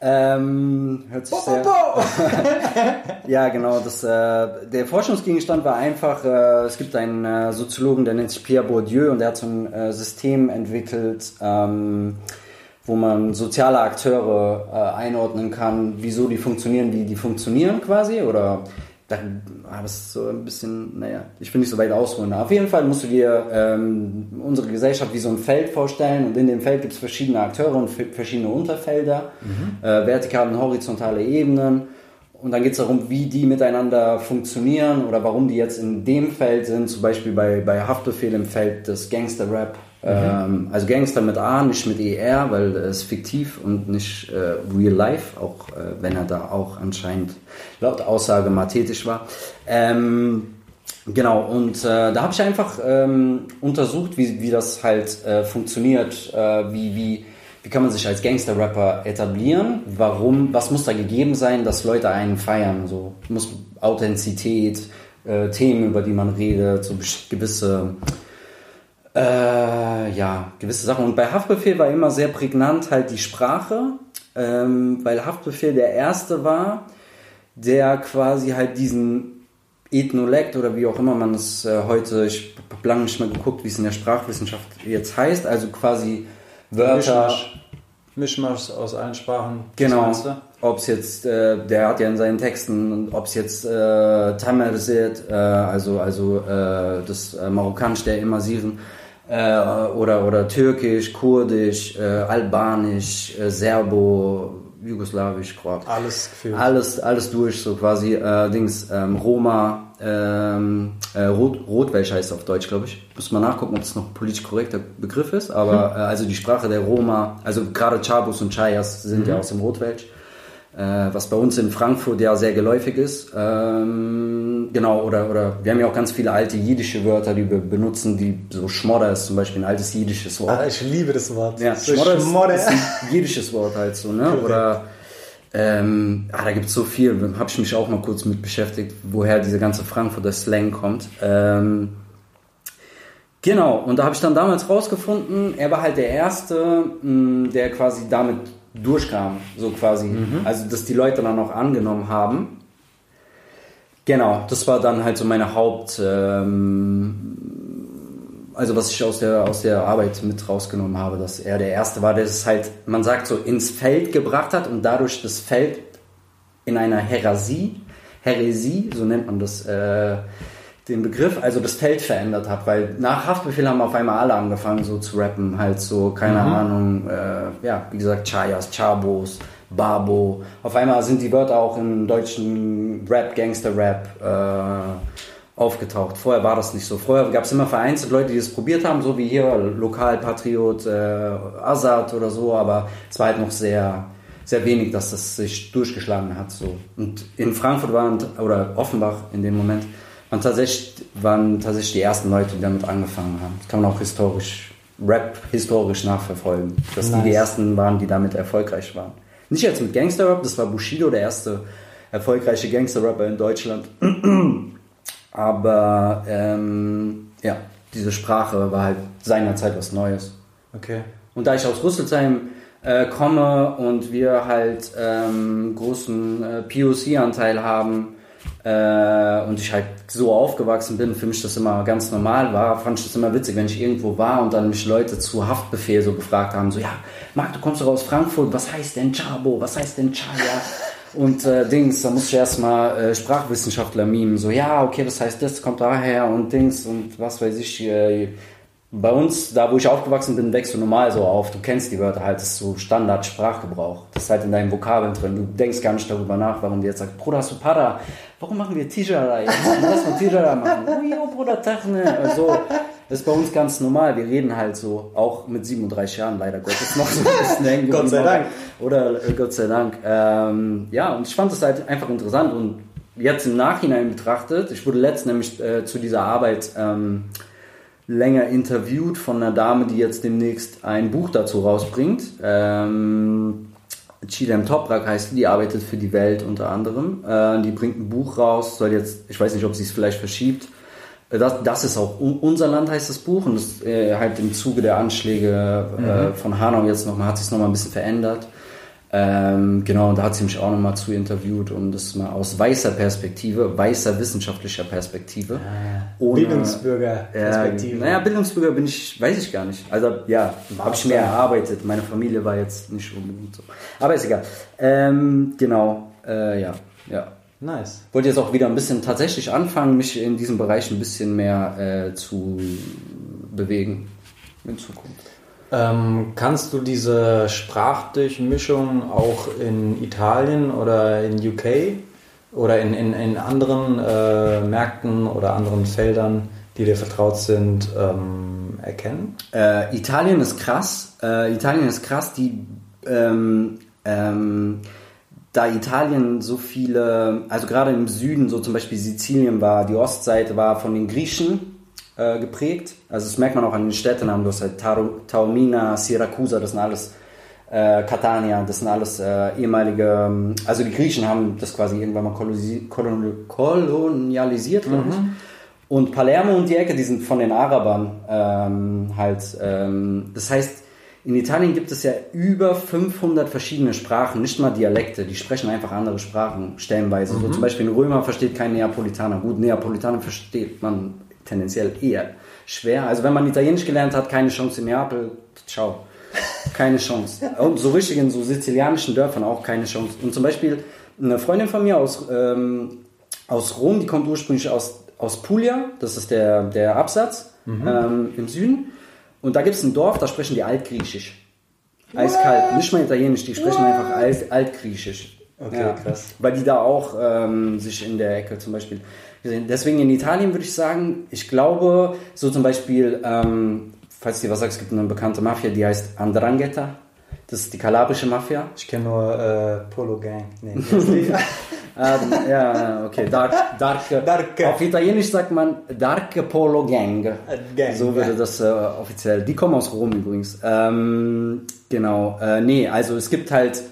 Speaker 3: Ähm, hört sich sehr... Ja, genau. Das, äh, der Forschungsgegenstand war einfach, äh, es gibt einen äh, Soziologen, der nennt sich Pierre Bourdieu und der hat so ein äh, System entwickelt, ähm, wo man soziale Akteure äh, einordnen kann, wieso die funktionieren, wie die funktionieren quasi oder da, ah, das ist so ein bisschen, naja, ich will nicht so weit ausholen. Auf jeden Fall musst du dir ähm, unsere Gesellschaft wie so ein Feld vorstellen und in dem Feld gibt es verschiedene Akteure und verschiedene Unterfelder, äh, vertikale und horizontale Ebenen. Und dann geht es darum, wie die miteinander funktionieren oder warum die jetzt in dem Feld sind, zum Beispiel bei, bei Haftbefehl im Feld des Gangster-Rap. Ähm, also Gangster mit A, nicht mit ER, weil es fiktiv und nicht äh, real life, auch äh, wenn er da auch anscheinend laut Aussage mal tätig war. Ähm, Genau, und äh, da habe ich einfach ähm, untersucht, wie, wie das halt äh, funktioniert, äh, wie, wie, wie kann man sich als Gangster-Rapper etablieren, warum, was muss da gegeben sein, dass Leute einen feiern, so muss Authentizität, äh, Themen, über die man redet, so gewisse, äh, ja, gewisse Sachen. Und bei Haftbefehl war immer sehr prägnant halt die Sprache, ähm, weil Haftbefehl der erste war, der quasi halt diesen Ethnolekt oder wie auch immer man es äh, heute, ich habe lange nicht mehr geguckt, wie es in der Sprachwissenschaft jetzt heißt, also quasi Wörter.
Speaker 5: Mischmasch. Mischmasch aus allen Sprachen.
Speaker 3: Genau. Ob es jetzt, äh, der hat ja in seinen Texten, ob es jetzt äh, Tamersit, äh, also, also äh, das äh, Marokkanisch, der Immersieren, oder, oder Türkisch, Kurdisch, äh, Albanisch, äh, Serbo, Jugoslawisch, Kroatisch.
Speaker 5: Alles gefühlt.
Speaker 3: Alles, alles durch, so quasi, äh, Dings, ähm, Roma, ähm, äh, Rot, Rotwelsch heißt auf Deutsch, glaube ich. Muss mal nachgucken, ob das noch politisch korrekter Begriff ist, aber äh, also die Sprache der Roma, also gerade Chabus und Chayas sind ja aus dem Rotwelsch, äh, was bei uns in Frankfurt ja sehr geläufig ist. Ähm, genau, oder, oder wir haben ja auch ganz viele alte jiddische Wörter, die wir benutzen, die so Schmodder ist zum Beispiel ein altes jiddisches Wort.
Speaker 5: Ah, ich liebe das Wort.
Speaker 3: Ja,
Speaker 5: so
Speaker 3: Schmodder,
Speaker 5: Schmodder.
Speaker 3: Ist, ist ein jiddisches Wort halt so, ne? Oder ähm, ah, da gibt es so viel, habe ich mich auch mal kurz mit beschäftigt, woher diese ganze Frankfurter Slang kommt. Ähm, genau, und da habe ich dann damals rausgefunden, er war halt der Erste, mh, der quasi damit durchkam, so quasi. Also, dass die Leute dann auch angenommen haben. Genau, das war dann halt so meine Haupt, ähm, also was ich aus der, aus der Arbeit mit rausgenommen habe, dass er der Erste war, der es halt, man sagt so, ins Feld gebracht hat und dadurch das Feld in einer Häresie, Häresie, so nennt man das, äh, den Begriff, also das Feld verändert hat, weil nach Haftbefehl haben auf einmal alle angefangen so zu rappen, halt so, keine Ahnung, äh, ja, wie gesagt, Chayas, Chabos, Babo. Auf einmal sind die Wörter auch im deutschen Rap, Gangster-Rap äh, aufgetaucht. Vorher war das nicht so. Vorher gab es immer vereinzelt Leute, die es probiert haben, so wie hier Lokalpatriot äh, Azad oder so, aber es war halt noch sehr, sehr wenig, dass das sich durchgeschlagen hat. So. Und in Frankfurt waren, oder Offenbach in dem Moment, waren tatsächlich, waren tatsächlich die ersten Leute, die damit angefangen haben. Das kann man auch historisch, Rap historisch nachverfolgen. Dass die
Speaker 5: Nice.
Speaker 3: die ersten waren, die damit erfolgreich waren. Nicht jetzt mit Gangster-Rap, das war Bushido, der erste erfolgreiche Gangster-Rapper in Deutschland. Aber ähm, ja, diese Sprache war halt seinerzeit was Neues.
Speaker 5: Okay.
Speaker 3: Und da ich aus Rüsselsheim äh, komme und wir halt ähm, großen äh, POC-Anteil haben äh, und ich halt so aufgewachsen bin, für mich das immer ganz normal war, fand ich das immer witzig, wenn ich irgendwo war und dann mich Leute zu Haftbefehl so gefragt haben, so ja, Marc, du kommst doch aus Frankfurt, was heißt denn Chabo, was heißt denn Chaya? Und äh, Dings, da musste ich erstmal äh, Sprachwissenschaftler mimen, so ja, okay, das heißt das, kommt daher und Dings und was weiß ich, äh, bei uns, da wo ich aufgewachsen bin, wächst du normal so auf. Du kennst die Wörter halt, das ist so Standard-Sprachgebrauch. Das ist halt in deinen Vokabeln drin. Du denkst gar nicht darüber nach, warum die jetzt sagt, Bruder, hast du Para? Warum machen wir Tijara jetzt? Lass mal Tijara machen. Oh, Bruder, Tachne. Also, das ist bei uns ganz normal. Wir reden halt so, auch mit 37 Jahren leider Gottes noch so ein bisschen hängen
Speaker 5: Gott sei. Dank.
Speaker 3: Oder äh, Gott sei Dank. Ähm, ja, und ich fand das halt einfach interessant und jetzt im Nachhinein betrachtet, ich wurde letzt nämlich äh, zu dieser Arbeit ähm, länger interviewt von einer Dame, die jetzt demnächst ein Buch dazu rausbringt. Ähm, Chidem Toprak heißt die, die arbeitet für die Welt unter anderem. Äh, die bringt ein Buch raus, soll jetzt, ich weiß nicht, ob sie es vielleicht verschiebt. Äh, Das, das ist auch Un- unser Land heißt das Buch und das äh, halt im Zuge der Anschläge äh, von Hanau jetzt nochmal hat sich nochmal ein bisschen verändert. Ähm, genau, und da hat sie mich auch nochmal zu interviewt und das mal aus weißer Perspektive, weißer wissenschaftlicher Perspektive. ohne-
Speaker 5: Bildungsbürger-Perspektive.
Speaker 3: ja, naja, Bildungsbürger bin ich, weiß ich gar nicht. Also ja, habe ich mir erarbeitet. Meine Familie war jetzt nicht unbedingt so. Aber ist egal. Ähm, genau, äh, ja, ja.
Speaker 5: Nice.
Speaker 3: Wollte jetzt auch wieder ein bisschen tatsächlich anfangen, mich in diesem Bereich ein bisschen mehr äh, zu bewegen in Zukunft.
Speaker 5: Ähm, kannst du diese Sprachdurchmischung auch in Italien oder in UK oder in, in, in anderen äh, Märkten oder anderen Feldern, die dir vertraut sind, ähm, erkennen?
Speaker 3: Äh, Italien ist krass. Äh, Italien ist krass, die ähm, ähm, da Italien so viele, also gerade im Süden, so zum Beispiel Sizilien war, die Ostseite war von den Griechen äh, geprägt. Also das merkt man auch an den Städtenamen. Du hast halt Taro- Taormina, Siracusa, das sind alles äh, Catania, das sind alles äh, ehemalige, ähm, also die Griechen haben das quasi irgendwann mal kolonisi- kolon- kolonialisiert, glaube ich. Und Palermo und die Ecke, die sind von den Arabern ähm, halt. Ähm, das heißt, in Italien gibt es ja über 500 verschiedene Sprachen, nicht mal Dialekte. Die sprechen einfach andere Sprachen stellenweise. So zum Beispiel ein Römer versteht kein Neapolitaner. Gut, Neapolitaner versteht man tendenziell eher schwer. Also wenn man Italienisch gelernt hat, keine Chance in Neapel. Ciao. Keine Chance. Und so richtig in so sizilianischen Dörfern auch keine Chance. Und zum Beispiel eine Freundin von mir aus, ähm, aus Rom, die kommt ursprünglich aus, aus Puglia, das ist der, der Absatz ähm, im Süden. Und da gibt es ein Dorf, da sprechen die Altgriechisch. Eiskalt, nicht mal Italienisch, die sprechen einfach Alt, Altgriechisch.
Speaker 5: Okay, krass.
Speaker 3: Weil die da auch ähm, sich in der Ecke zum Beispiel gesehen. Deswegen in Italien würde ich sagen, ich glaube, so zum Beispiel, ähm, falls dir was sagst, es gibt eine bekannte Mafia, die heißt Andrangheta. Das ist die kalabrische Mafia.
Speaker 5: Ich kenne nur äh, Polo Gang. Nee.
Speaker 3: Ah, ja, okay. Dark, dark,
Speaker 5: Dark.
Speaker 3: Auf Italienisch sagt man Dark Polo Gang.
Speaker 5: Gang,
Speaker 3: so würde das äh, offiziell. Die kommen aus Rom übrigens. Ähm, genau. Äh, nee, also es gibt halt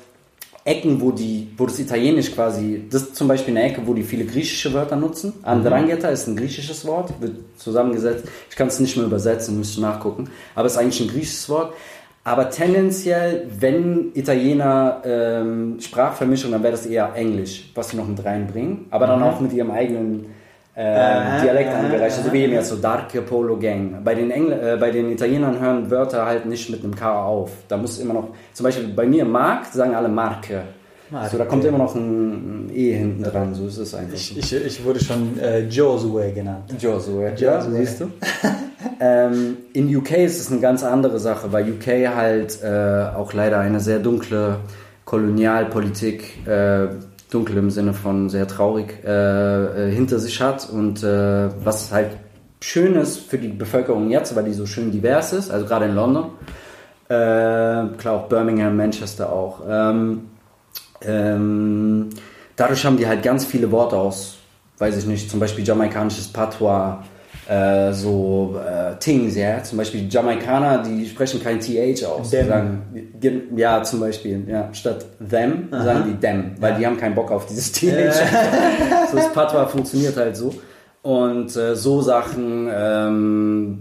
Speaker 3: Ecken, wo die, wo das Italienisch quasi, das ist zum Beispiel eine Ecke, wo die viele griechische Wörter nutzen. Andrangheta ist ein griechisches Wort, wird zusammengesetzt. Ich kann es nicht mehr übersetzen, müsste nachgucken. Aber es ist eigentlich ein griechisches Wort. Aber tendenziell, wenn Italiener ähm, Sprachvermischung, dann wäre das eher Englisch, was sie noch mit reinbringen. Aber dann auch mit ihrem eigenen äh, Dialekt angereicht. Also wie eben jetzt so Darke Polo Gang. Bei den, Engl äh, bei den Italienern hören Wörter halt nicht mit einem K auf. Da muss immer noch, zum Beispiel bei mir Mark, sagen alle Marke.
Speaker 5: Marke.
Speaker 3: So, da kommt immer noch ein, ein E hinten dran, so ist es einfach.
Speaker 5: Ich, ich, ich wurde schon äh, Josue genannt.
Speaker 3: Josué. Ja, siehst du. ähm, in UK ist es eine ganz andere Sache, weil UK halt äh, auch leider eine sehr dunkle Kolonialpolitik, äh, dunkel im Sinne von sehr traurig, äh, äh, hinter sich hat und äh, was halt schön ist für die Bevölkerung jetzt, weil die so schön divers ist, also gerade in London. Äh, klar, auch Birmingham, Manchester auch. Ähm, ähm, dadurch haben die halt ganz viele Worte aus, weiß ich nicht, zum Beispiel jamaikanisches Patois, äh, so äh, Things, ja. Zum Beispiel Jamaikaner, die sprechen kein TH aus. Die
Speaker 5: Them.
Speaker 3: sagen, ge- ja, zum Beispiel, ja, statt them sagen die them, weil die haben keinen Bock auf dieses TH. so das Patois funktioniert halt so. Und äh, so Sachen, ähm,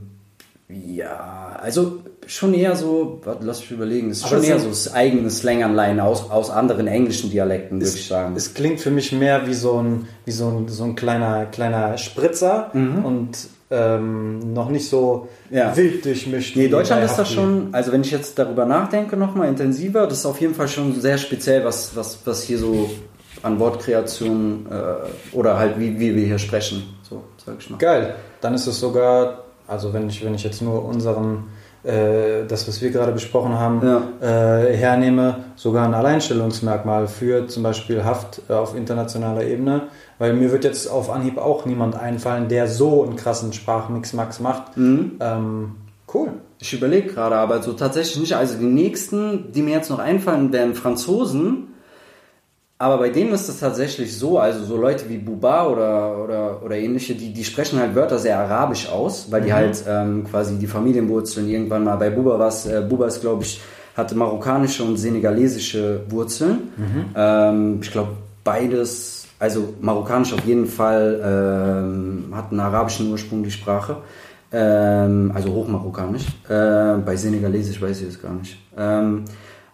Speaker 3: ja, also schon eher so, warte, lass mich überlegen, es ist
Speaker 5: Aber
Speaker 3: schon eher so das eigene Slanganleihen aus, aus anderen englischen Dialekten, würde ich sagen.
Speaker 5: Es klingt für mich mehr wie so ein, wie so ein, so ein kleiner, kleiner Spritzer und ähm, noch nicht so
Speaker 3: Ja.
Speaker 5: wild durchmischt.
Speaker 3: Nee, Deutschland ist das schon, also wenn ich jetzt darüber nachdenke nochmal intensiver, das ist auf jeden Fall schon sehr speziell, was, was, was hier so an Wortkreation äh, oder halt wie, wie wir hier sprechen, so sag ich mal.
Speaker 5: Geil. Dann ist es sogar, also wenn ich, wenn ich jetzt nur unseren, äh, das, was wir gerade besprochen haben, äh, hernehme, sogar ein Alleinstellungsmerkmal für zum Beispiel Haft äh, auf internationaler Ebene. Weil mir wird jetzt auf Anhieb auch niemand einfallen, der so einen krassen Sprachmix-Max macht.
Speaker 3: Mhm.
Speaker 5: Ähm, cool.
Speaker 3: Ich überlege gerade, aber so tatsächlich nicht. Also die nächsten, die mir jetzt noch einfallen, wären Franzosen. Aber bei denen ist es tatsächlich so, also so Leute wie Buba oder, oder, oder ähnliche, die, die sprechen halt Wörter sehr arabisch aus, weil die halt ähm, quasi die Familienwurzeln irgendwann mal, bei Buba was, äh, Buba ist glaube ich, hatte marokkanische und senegalesische Wurzeln. Ähm, ich glaube beides, also marokkanisch auf jeden Fall, ähm, hat einen arabischen Ursprung, die Sprache. Ähm, also hochmarokkanisch. Äh, bei Senegalesisch weiß ich es gar nicht. Ähm,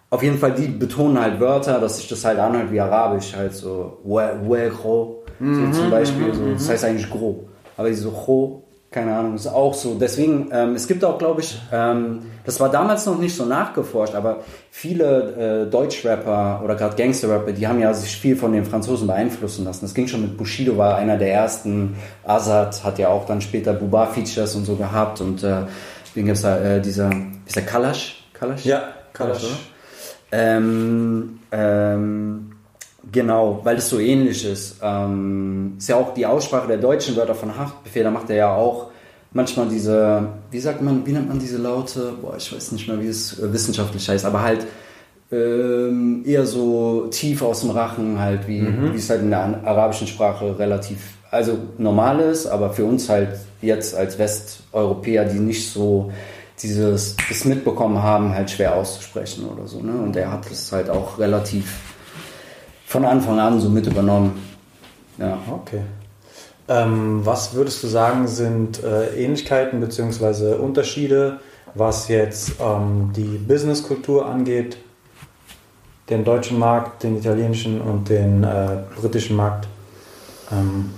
Speaker 3: auf jeden Fall, die betonen halt Wörter, dass sich das halt anhört wie Arabisch, halt so we- we gro, so zum Beispiel, so, das heißt eigentlich gro, aber die so gro, keine Ahnung, ist auch so. Deswegen, ähm, es gibt auch, glaube ich, ähm, das war damals noch nicht so nachgeforscht, aber viele äh, Deutschrapper oder gerade Gangsterrapper, die haben ja sich viel von den Franzosen beeinflussen lassen. Das ging schon mit Bushido, war einer der ersten. Azad hat ja auch dann später Buba-Features und so gehabt und äh, wen gibt's da, äh, dieser, ist der Kalash? Kalash?
Speaker 5: Ja,
Speaker 3: Kalash,
Speaker 5: Kalash.
Speaker 3: oder? Ähm, ähm, genau, weil es so ähnlich ist. Ähm, ist ja auch die Aussprache der deutschen Wörter von Haftbefehl, da macht er ja auch manchmal diese, wie sagt man, wie nennt man diese Laute? Boah, ich weiß nicht mehr, wie es äh, wissenschaftlich heißt, aber halt ähm, eher so tief aus dem Rachen halt, wie, wie es halt in der arabischen Sprache relativ, also normal ist, aber für uns halt jetzt als Westeuropäer, die nicht so dieses das mitbekommen haben, halt schwer auszusprechen oder so. Ne? Und er hat es halt auch relativ von Anfang an so mit übernommen. Ja.
Speaker 5: Okay. Ähm, was würdest du sagen, sind äh, Ähnlichkeiten bzw. Unterschiede, was jetzt ähm, die Businesskultur angeht, den deutschen Markt, den italienischen und den äh, britischen Markt ähm,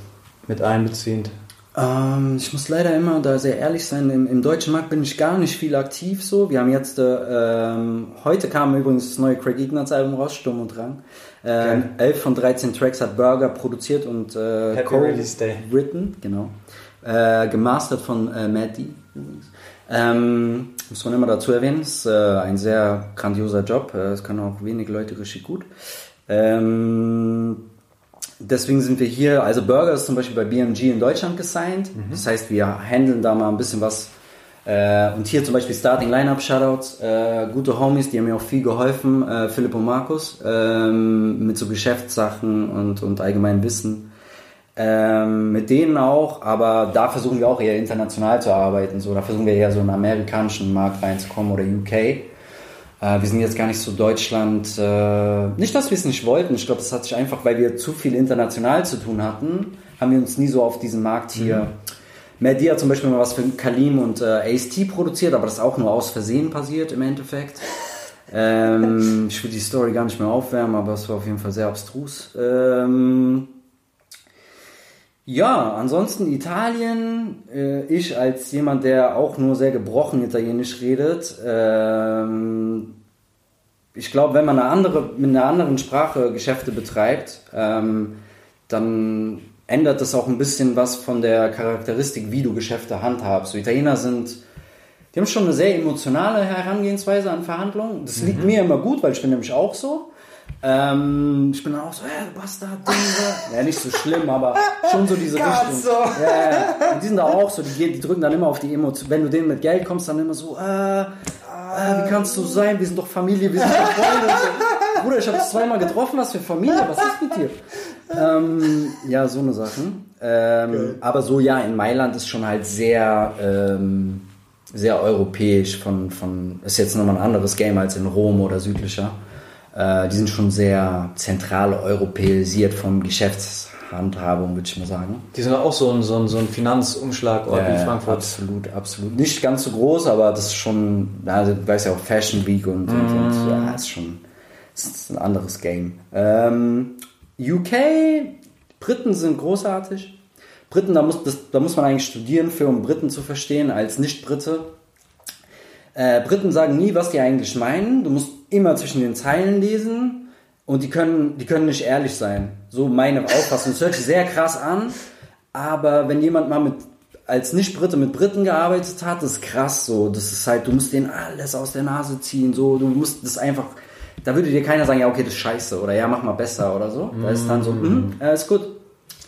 Speaker 5: mit einbeziehend?
Speaker 3: Ähm, ich muss leider immer da sehr ehrlich sein. Im, Im, deutschen Markt bin ich gar nicht viel aktiv so. Wir haben jetzt, äh, ähm, heute kam übrigens das neue Craig Ignatz Album raus, Sturm und Drang. Ähm, 11 von 13 Tracks hat Burger produziert und äh,
Speaker 5: Happy Release Day.
Speaker 3: written, genau. Äh, gemastert von äh, Matt D. Ähm, muss man immer dazu erwähnen, ist äh, ein sehr grandioser Job. Äh, das kann auch wenig Leute richtig gut. Ähm, deswegen sind wir hier, also Burger ist zum Beispiel bei BMG in Deutschland gesigned. Mhm. Das heißt, wir handeln da mal ein bisschen was äh, und hier zum Beispiel Starting Lineup Shoutouts, äh, gute Homies, die haben mir auch viel geholfen, äh, Philipp und Markus, ähm, mit so Geschäftssachen und, und allgemeinem Wissen. Ähm, mit denen auch, aber da versuchen wir auch eher international zu arbeiten. So, da versuchen wir eher so in den amerikanischen Markt reinzukommen oder UK. Äh, wir sind jetzt gar nicht so Deutschland. Äh, nicht, dass wir es nicht wollten. Ich glaube, das hat sich einfach, weil wir zu viel international zu tun hatten, haben wir uns nie so auf diesen Markt hier. Mhm Mehdi hat zum Beispiel mal was für Kalim und äh, Ace-T produziert, aber das ist auch nur aus Versehen passiert im Endeffekt. ähm, ich will die Story gar nicht mehr aufwärmen, aber es war auf jeden Fall sehr abstrus. Ähm, ja, ansonsten Italien, äh, ich als jemand, der auch nur sehr gebrochen Italienisch redet, ähm, ich glaube, wenn man eine andere, mit einer anderen Sprache Geschäfte betreibt, ähm, dann ändert das auch ein bisschen was von der Charakteristik, wie du Geschäfte handhabst. So Italiener sind, die haben schon eine sehr emotionale Herangehensweise an Verhandlungen. Das liegt mhm. mir immer gut, weil ich bin nämlich auch so. Ähm, ich bin dann auch so, hey, du Bastard, ja, nicht so schlimm, aber schon so diese Richtung. So. Ja, ja. Und die sind da auch so, die, die drücken dann immer auf die Emotionen. Wenn du denen mit Geld kommst, dann immer so, äh, äh, wie kannst du sein? Wir sind doch Familie, wir sind doch Freunde. So. Bruder, ich habe es zweimal getroffen, was für Familie, was ist mit dir? Ähm, ja, so eine Sachen. Ähm, okay. Aber so ja, in Mailand ist schon halt sehr, ähm, sehr europäisch von, von, ist jetzt nochmal ein anderes Game als in Rom oder südlicher. Äh, die sind schon sehr zentral europäisiert vom Geschäftshandhabung, würde ich mal sagen.
Speaker 5: Die sind auch so ein, so ein, so ein Finanzumschlagort
Speaker 3: äh, in Frankfurt. Absolut, absolut. Nicht ganz so groß, aber das ist schon, also, du weißt ja auch Fashion Week und, mm. und, und ja, ist schon ist ein anderes Game. Ähm, UK, Briten sind großartig. Briten, da muss, das, da muss man eigentlich studieren, für um Briten zu verstehen, als Nicht-Brite. Äh, Briten sagen nie, was die eigentlich meinen. Du musst immer zwischen den Zeilen lesen und die können, die können nicht ehrlich sein. So meine Auffassung. Das hört sich sehr krass an, aber wenn jemand mal mit als Nicht-Brite mit Briten gearbeitet hat, ist krass so. Das ist halt, du musst denen alles aus der Nase ziehen, so. Du musst das einfach da würde dir keiner sagen, ja, okay, das ist scheiße oder ja, mach mal besser oder so. Da ist dann so, mm, äh, ist gut.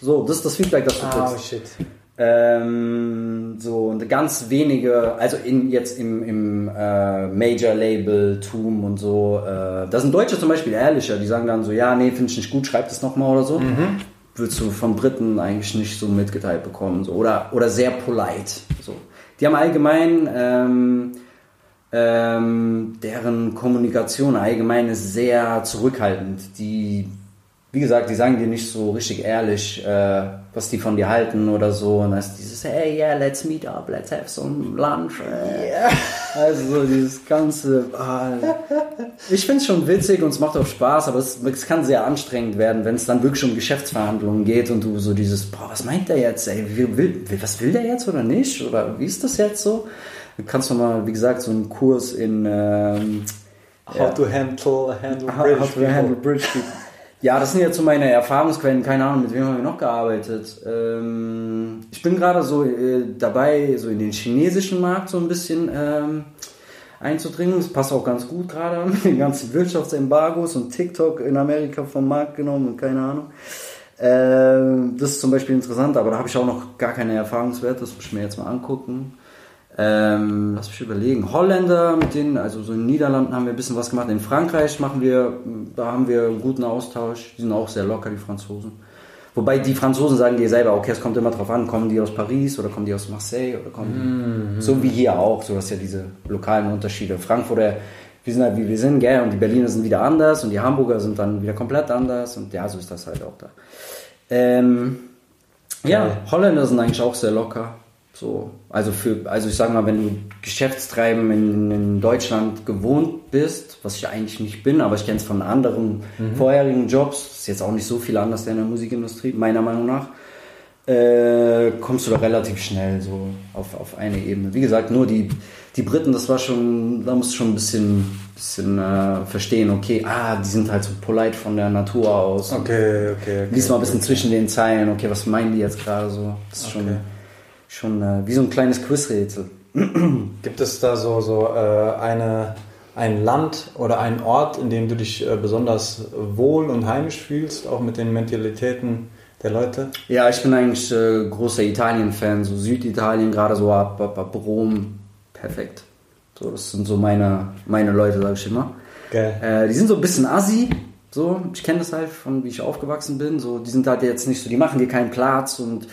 Speaker 3: So, das ist das Feedback, das du kriegst. Oh, shit. Ähm, so und ganz wenige, also in, jetzt im, im äh, Major-Label-Tum und so, äh, da sind Deutsche zum Beispiel ehrlicher, die sagen dann so, ja, nee, finde ich nicht gut, schreib das nochmal oder so. Mhm. Würdest du von Briten eigentlich nicht so mitgeteilt bekommen. So. Oder, oder sehr polite. So. Die haben allgemein ähm, ähm, deren Kommunikation allgemein ist sehr zurückhaltend. Die, wie gesagt, die sagen dir nicht so richtig ehrlich, äh, was die von dir halten oder so. Und dann ist dieses, hey, yeah, let's meet up, let's have some lunch. Äh. Yeah. Also so dieses ganze. Oh, ich finde es schon witzig und es macht auch Spaß, aber es, es kann sehr anstrengend werden, wenn es dann wirklich um Geschäftsverhandlungen geht und du so dieses, boah, was meint der jetzt? Ey, will, will, was will der jetzt oder nicht? Oder wie ist das jetzt so? Du kannst nochmal, wie gesagt, so einen Kurs in ähm,
Speaker 5: How ja, to handle, handle bridge, how to
Speaker 3: handle bridge Ja, das sind jetzt so meine Erfahrungsquellen. Keine Ahnung, mit wem haben wir noch gearbeitet. Ähm, ich bin gerade so äh, dabei, so in den chinesischen Markt so ein bisschen ähm, einzudringen. Das passt auch ganz gut gerade mit den ganzen Wirtschaftsembargos und TikTok in Amerika vom Markt genommen und keine Ahnung. Ähm, das ist zum Beispiel interessant, aber da habe ich auch noch gar keine Erfahrungswerte. Das muss ich mir jetzt mal angucken. Ähm, lass mich überlegen. Holländer, mit denen, also so in den Niederlanden haben wir ein bisschen was gemacht. In Frankreich machen wir, da haben wir einen guten Austausch. Die sind auch sehr locker, die Franzosen. Wobei die Franzosen sagen dir selber, okay, es kommt immer drauf an, kommen die aus Paris oder kommen die aus Marseille oder kommen so wie hier auch, so dass ja diese lokalen Unterschiede. Frankfurter, wir sind halt wie wir sind, gell, und die Berliner sind wieder anders und die Hamburger sind dann wieder komplett anders und ja, so ist das halt auch da. Ähm, ja. Holländer sind eigentlich auch sehr locker. So, also für, also ich sag mal, wenn du Geschäftstreiben in, in Deutschland gewohnt bist, was ich eigentlich nicht bin, aber ich kenne es von anderen vorherigen Jobs, ist jetzt auch nicht so viel anders in der Musikindustrie, meiner Meinung nach, äh, kommst du da relativ schnell so auf, auf eine Ebene. Wie gesagt, nur die, die Briten, das war schon, da musst du schon ein bisschen, bisschen äh, verstehen, okay, ah, die sind halt so polite von der Natur aus.
Speaker 5: Okay, okay, okay.
Speaker 3: Lies mal ein bisschen
Speaker 5: okay.
Speaker 3: zwischen den Zeilen, okay, was meinen die jetzt gerade so? Das ist
Speaker 5: Okay.
Speaker 3: schon äh, wie so ein kleines Quizrätsel.
Speaker 5: Gibt es da so, so äh, eine, ein Land oder einen Ort, in dem du dich äh, besonders wohl und heimisch fühlst, auch mit den Mentalitäten der Leute?
Speaker 3: Ja, ich bin eigentlich äh, großer Italien-Fan, so Süditalien, gerade so ab, ab, ab Rom, perfekt. So, das sind so meine, meine Leute, sag ich immer.
Speaker 5: Geil.
Speaker 3: Äh, die sind so ein bisschen assi, so, ich kenne das halt von wie ich aufgewachsen bin, so, die sind halt jetzt nicht so, die machen dir keinen Platz und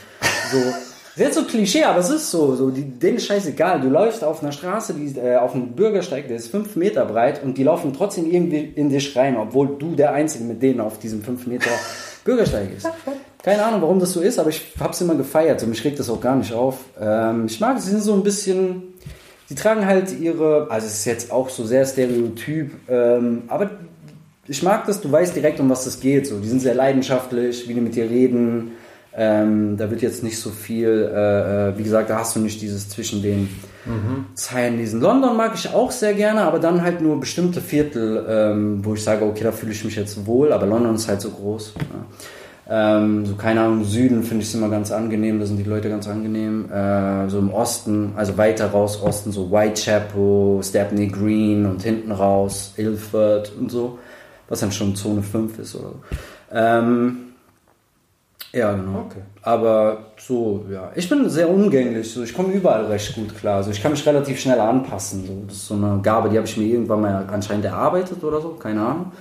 Speaker 3: so. Das ist jetzt so Klischee, aber es ist so, so die, denen ist scheißegal. Du läufst auf einer Straße, die, äh, auf einem Bürgersteig, der ist fünf Meter breit und die laufen trotzdem irgendwie in dich rein, obwohl du der Einzige mit denen auf diesem fünf Meter Bürgersteig ist. Keine Ahnung, warum das so ist, aber ich hab's immer gefeiert und mich regt das auch gar nicht auf. Ähm, ich mag, sie sind so ein bisschen, die tragen halt ihre, also es ist jetzt auch so sehr stereotyp, ähm, aber ich mag das, du weißt direkt, um was es geht. So. Die sind sehr leidenschaftlich, wie die mit dir reden. Ähm, da wird jetzt nicht so viel, äh, äh, wie gesagt, da hast du nicht dieses zwischen den Zeilen lesen. London mag ich auch sehr gerne, aber dann halt nur bestimmte Viertel, ähm, wo ich sage, okay, da fühle ich mich jetzt wohl, aber London ist halt so groß. Ja. Ähm, so, keine Ahnung, Süden finde ich es immer ganz angenehm, da sind die Leute ganz angenehm. Äh, so im Osten, also weiter raus, Osten, so Whitechapel, Stepney Green und hinten raus, Ilford und so, was dann schon Zone 5 ist oder so. Ja, genau.
Speaker 5: Okay.
Speaker 3: Aber so, ja. Ich bin sehr umgänglich. So, ich komme überall recht gut klar. Also ich kann mich relativ schnell anpassen. So. Das ist so eine Gabe, die habe ich mir irgendwann mal anscheinend erarbeitet oder so. Keine Ahnung.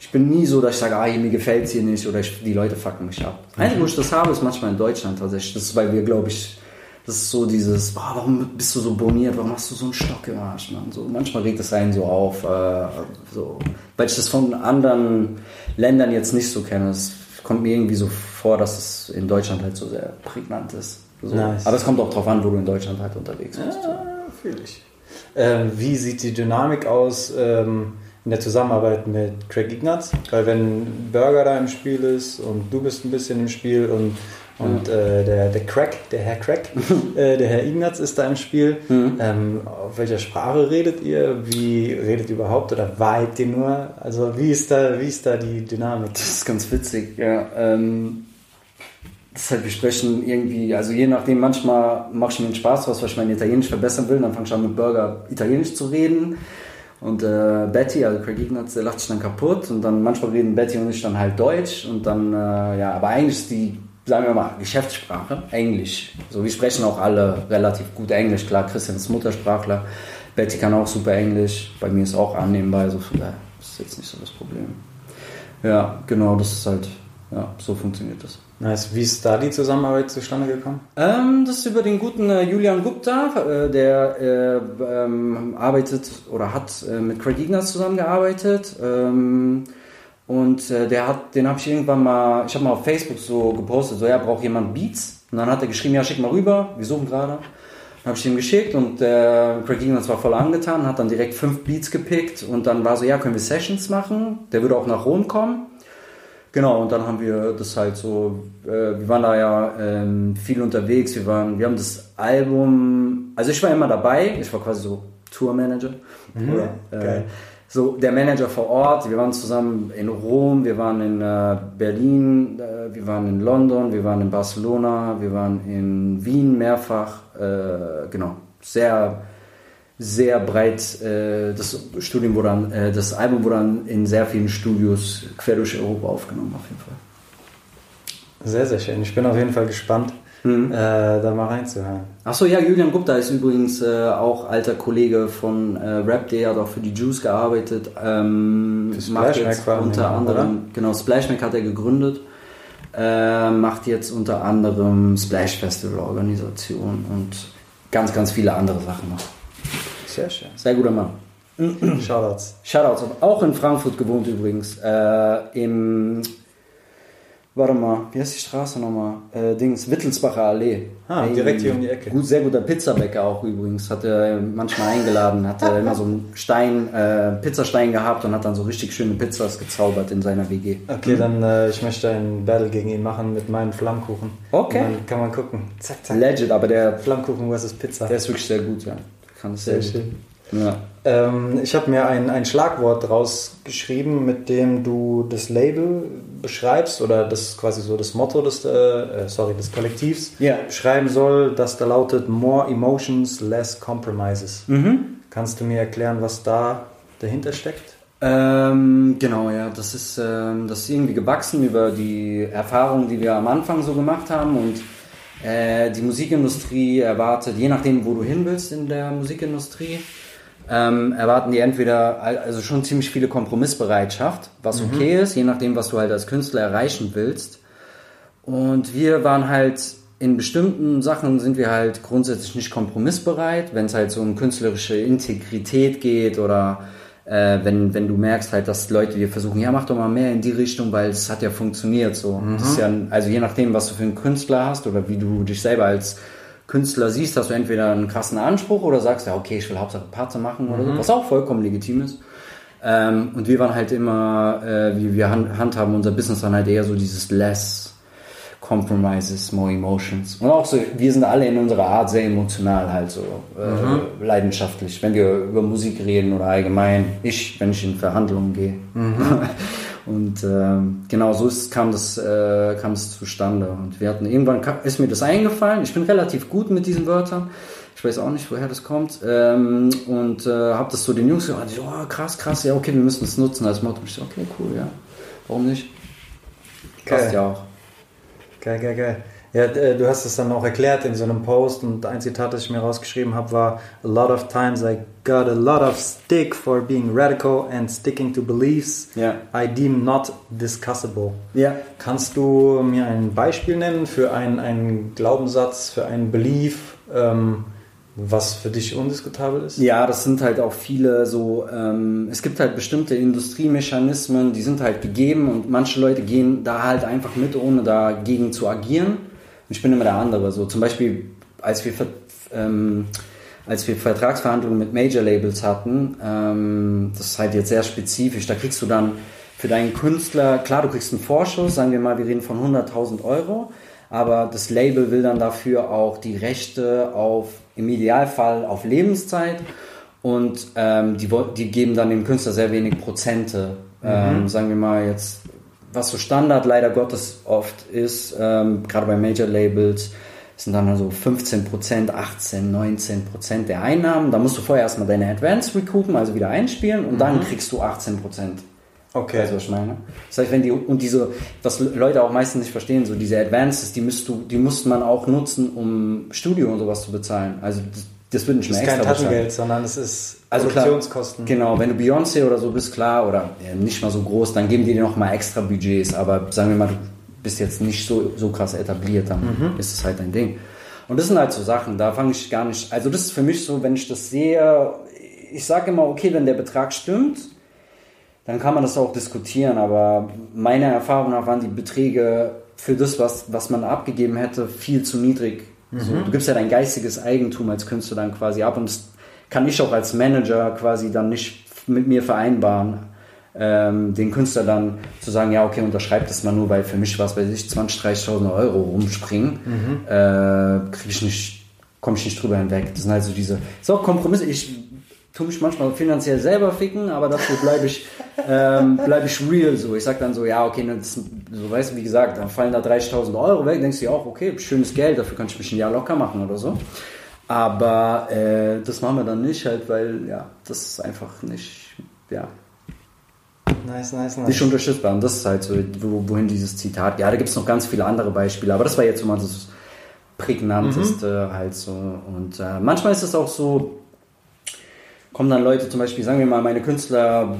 Speaker 3: Ich bin nie so, dass ich sage, ah, hier, mir gefällt es hier nicht oder ich, die Leute fucken mich ab. Einzige, wo ich das habe, ist manchmal in Deutschland tatsächlich. Das ist, weil wir, glaube ich, das ist so dieses, boah, warum bist du so boniert, warum hast du so einen Stock im Arsch, Mann? So, manchmal regt es einen so auf, äh, so, weil ich das von anderen Ländern jetzt nicht so kenne. Es kommt mir irgendwie so vor, dass es in Deutschland halt so sehr prägnant ist. So.
Speaker 5: Nice.
Speaker 3: Aber es kommt auch drauf an, wo du in Deutschland halt unterwegs bist.
Speaker 5: Ja, fühle ich. Ähm, wie sieht die Dynamik aus ähm, in der Zusammenarbeit mit Craig Ignatz? Weil wenn Burger da im Spiel ist und du bist ein bisschen im Spiel und, und äh, der, der Crack, der Herr Crack, äh, der Herr Ignatz ist da im Spiel. Ähm, auf welcher Sprache redet ihr? Wie redet ihr überhaupt oder vibet ihr nur? Also wie ist da, wie ist da die Dynamik?
Speaker 3: Das ist ganz witzig, ja. Ähm, das ist halt, wir sprechen irgendwie, also je nachdem, manchmal mache ich mir den Spaß draus, weil ich mein Italienisch verbessern will, dann fange ich an mit Burger Italienisch zu reden. Und äh, Betty, also Craig Ignatz, der lacht sich dann kaputt und dann manchmal reden Betty und ich dann halt Deutsch und dann, äh, ja, aber eigentlich ist die, sagen wir mal, Geschäftssprache Englisch. So, wir sprechen auch alle relativ gut Englisch, klar, Christian ist Muttersprachler, Betty kann auch super Englisch, bei mir ist auch annehmbar, also von daher ist jetzt nicht so das Problem. Ja, genau, das ist halt, ja, so funktioniert das.
Speaker 5: Nice. Wie ist da die Zusammenarbeit zustande gekommen?
Speaker 3: Ähm, das ist über den guten äh, Julian Gupta, äh, der äh, ähm, arbeitet oder hat äh, mit Craig Ignatz zusammengearbeitet. Ähm, und äh, der hat, den habe ich irgendwann mal, ich habe mal auf Facebook so gepostet, so ja, braucht jemand Beats? Und dann hat er geschrieben, ja, schick mal rüber, wir suchen gerade. Dann habe ich ihm geschickt und äh, Craig Ignatz war voll angetan, hat dann direkt fünf Beats gepickt und dann war so, ja, können wir Sessions machen? Der würde auch nach Rom kommen. Genau, und dann haben wir das halt so, äh, wir waren da ja ähm, viel unterwegs, wir waren, wir haben das Album, also ich war immer dabei, ich war quasi so Tourmanager. Oder, äh,
Speaker 5: geil.
Speaker 3: So der Manager vor Ort, wir waren zusammen in Rom, wir waren in äh, Berlin, äh, wir waren in London, wir waren in Barcelona, wir waren in Wien mehrfach, äh, genau, sehr sehr breit. Äh, das Studium wurde dann, äh, das Album wurde dann in sehr vielen Studios quer durch Europa aufgenommen, auf jeden Fall.
Speaker 5: Sehr, sehr schön. Ich bin auf jeden Fall gespannt,
Speaker 3: Mhm.
Speaker 5: äh, da mal reinzuhören.
Speaker 3: Achso, ja, Julian Gupta ist übrigens äh, auch alter Kollege von äh, Rap Day, hat auch für die Juice gearbeitet. Ähm, macht jetzt
Speaker 5: war er,
Speaker 3: unter
Speaker 5: oder?
Speaker 3: anderem, genau, Splashback hat er gegründet. Äh, macht jetzt unter anderem Splash Festival Organisation und ganz, ganz viele andere Sachen noch.
Speaker 5: Sehr schön.
Speaker 3: Sehr guter Mann.
Speaker 5: Shoutouts.
Speaker 3: Shoutouts, auch in Frankfurt gewohnt übrigens. Äh, Im, warte mal, wie heißt die Straße nochmal? Äh, Dings, Wittelsbacher Allee.
Speaker 5: Ah, direkt hier um die Ecke.
Speaker 3: Gut, sehr guter Pizzabäcker auch übrigens. Hat er manchmal eingeladen, hat er immer so einen Stein, äh, Pizzastein gehabt und hat dann so richtig schöne Pizzas gezaubert in seiner WG.
Speaker 5: Okay, dann äh, ich möchte ein Battle gegen ihn machen mit meinem Flammkuchen.
Speaker 3: Okay.
Speaker 5: Und dann kann man gucken. Zack, zack.
Speaker 3: Legit, aber der,
Speaker 5: Flammkuchen versus Pizza.
Speaker 3: der ist wirklich sehr gut, ja. Kann es sehr,
Speaker 5: Sehr
Speaker 3: gut.
Speaker 5: schön.
Speaker 3: Ja.
Speaker 5: Ähm, ich habe mir ein, ein Schlagwort rausgeschrieben, mit dem du das Label beschreibst oder das quasi so das Motto des, äh, äh, sorry, des Kollektivs
Speaker 3: Ja.
Speaker 5: beschreiben soll, das da lautet More Emotions, Less Compromises.
Speaker 3: Mhm.
Speaker 5: Kannst du mir erklären, was da dahinter steckt?
Speaker 3: Ähm, genau, ja. Das ist, ähm, das ist irgendwie gewachsen über die Erfahrungen, die wir am Anfang so gemacht haben und äh, die Musikindustrie erwartet, je nachdem, wo du hin willst in der Musikindustrie, ähm, erwarten die entweder al- also schon ziemlich viele Kompromissbereitschaft, was okay ist, je nachdem, was du halt als Künstler erreichen willst. Und wir waren halt in bestimmten Sachen sind wir halt grundsätzlich nicht kompromissbereit, wenn es halt so um künstlerische Integrität geht oder äh, wenn, wenn du merkst halt, dass Leute dir versuchen, ja mach doch mal mehr in die Richtung, weil es hat ja funktioniert so. Ist ja, also je nachdem, was du für einen Künstler hast oder wie du dich selber als Künstler siehst, hast du entweder einen krassen Anspruch oder sagst, ja okay, ich will Hauptsache Party machen oder so, was auch vollkommen legitim ist. Ähm, und wir waren halt immer, äh, wie wir hand, handhaben unser Business dann halt eher so dieses less compromises, more emotions. Und auch so, wir sind alle in unserer Art sehr emotional halt so, äh, leidenschaftlich, wenn wir über Musik reden oder allgemein. Ich, wenn ich in Verhandlungen gehe. Und ähm, genau so ist, kam, das, äh, kam es zustande. Und wir hatten irgendwann ist mir das eingefallen. Ich bin relativ gut mit diesen Wörtern. Ich weiß auch nicht, woher das kommt. Ähm, und äh, habe das so den Jungs gesagt, so, oh, krass, krass, ja, okay, wir müssen es nutzen als Motto. Ich so, okay, cool, ja. Warum nicht? Passt ja auch.
Speaker 5: Geil, geil, geil. Ja, äh, du hast es dann auch erklärt in so einem Post und ein Zitat, das ich mir rausgeschrieben habe, war A lot of times I got a lot of stick for being radical and sticking to beliefs
Speaker 3: Ja.
Speaker 5: I deem not discussable.
Speaker 3: Ja.
Speaker 5: Kannst du mir ein Beispiel nennen für einen, einen Glaubenssatz, für einen Belief, ähm, was für dich undiskutabel ist?
Speaker 3: Ja, das sind halt auch viele so, ähm, es gibt halt bestimmte Industriemechanismen, die sind halt gegeben und manche Leute gehen da halt einfach mit, ohne dagegen zu agieren. Ich bin immer der andere. So zum Beispiel, als wir, ähm, als wir Vertragsverhandlungen mit Major Labels hatten, ähm, das ist halt jetzt sehr spezifisch, da kriegst du dann für deinen Künstler, klar, du kriegst einen Vorschuss, sagen wir mal, wir reden von 100.000 Euro, aber das Label will dann dafür auch die Rechte auf, im Idealfall auf Lebenszeit und ähm, die, die geben dann dem Künstler sehr wenig Prozente. Ähm, sagen wir mal jetzt, was so Standard leider Gottes oft ist, ähm, gerade bei Major Labels, sind dann so 15%, 18, 19% der Einnahmen. Da musst du vorher erstmal deine Advance recoupen, also wieder einspielen und dann kriegst du 18%.
Speaker 5: Okay.
Speaker 3: Was ich meine? Das heißt, wenn die, und diese, was Leute auch meistens nicht verstehen, so diese Advances, die müsst du, die muss man auch nutzen, um Studio und sowas zu bezahlen. Also, das, wird nicht
Speaker 5: Das ist kein. Taschengeld, sondern es ist
Speaker 3: Also klar,
Speaker 5: Produktionskosten.
Speaker 3: Genau, wenn du Beyoncé oder so bist, klar, oder ja, nicht mal so groß, dann geben die dir noch mal extra Budgets. Aber sagen wir mal, du bist jetzt nicht so, so krass etabliert, dann
Speaker 5: Mhm.
Speaker 3: ist es halt dein Ding. Und das sind halt so Sachen, da fange ich gar nicht. Also, das ist für mich so, wenn ich das sehe, ich sage immer, okay, wenn der Betrag stimmt, dann kann man das auch diskutieren. Aber meiner Erfahrung nach waren die Beträge für das, was, was man abgegeben hätte, viel zu niedrig. So, du gibst ja dein geistiges Eigentum als Künstler dann quasi ab und das kann ich auch als Manager quasi dann nicht mit mir vereinbaren, ähm, den Künstler dann zu sagen, ja, okay, unterschreib das mal nur, weil für mich was weiß ich, 20, 30.000 Euro rumspringen, äh, krieg ich nicht, komme ich nicht drüber hinweg. Das sind halt so diese, auch Kompromisse. Ich tue mich manchmal finanziell selber ficken, aber dafür bleibe ich, ähm, bleib ich real so. Ich sag dann so, ja, okay, das, so weißt du, wie gesagt, dann fallen da 30.000 Euro weg, denkst du ja auch, okay, schönes Geld, dafür kann ich mich ein Jahr locker machen oder so. Aber äh, das machen wir dann nicht halt, weil ja, das ist einfach nicht, ja,
Speaker 5: Nice, nice, nice.
Speaker 3: nicht unterstützbar. Und das ist halt so, wo, wohin dieses Zitat. Ja, da gibt es noch ganz viele andere Beispiele, aber das war jetzt so mal das prägnanteste halt so. Und äh, manchmal ist es auch so, kommen dann Leute, zum Beispiel, sagen wir mal, meine Künstler,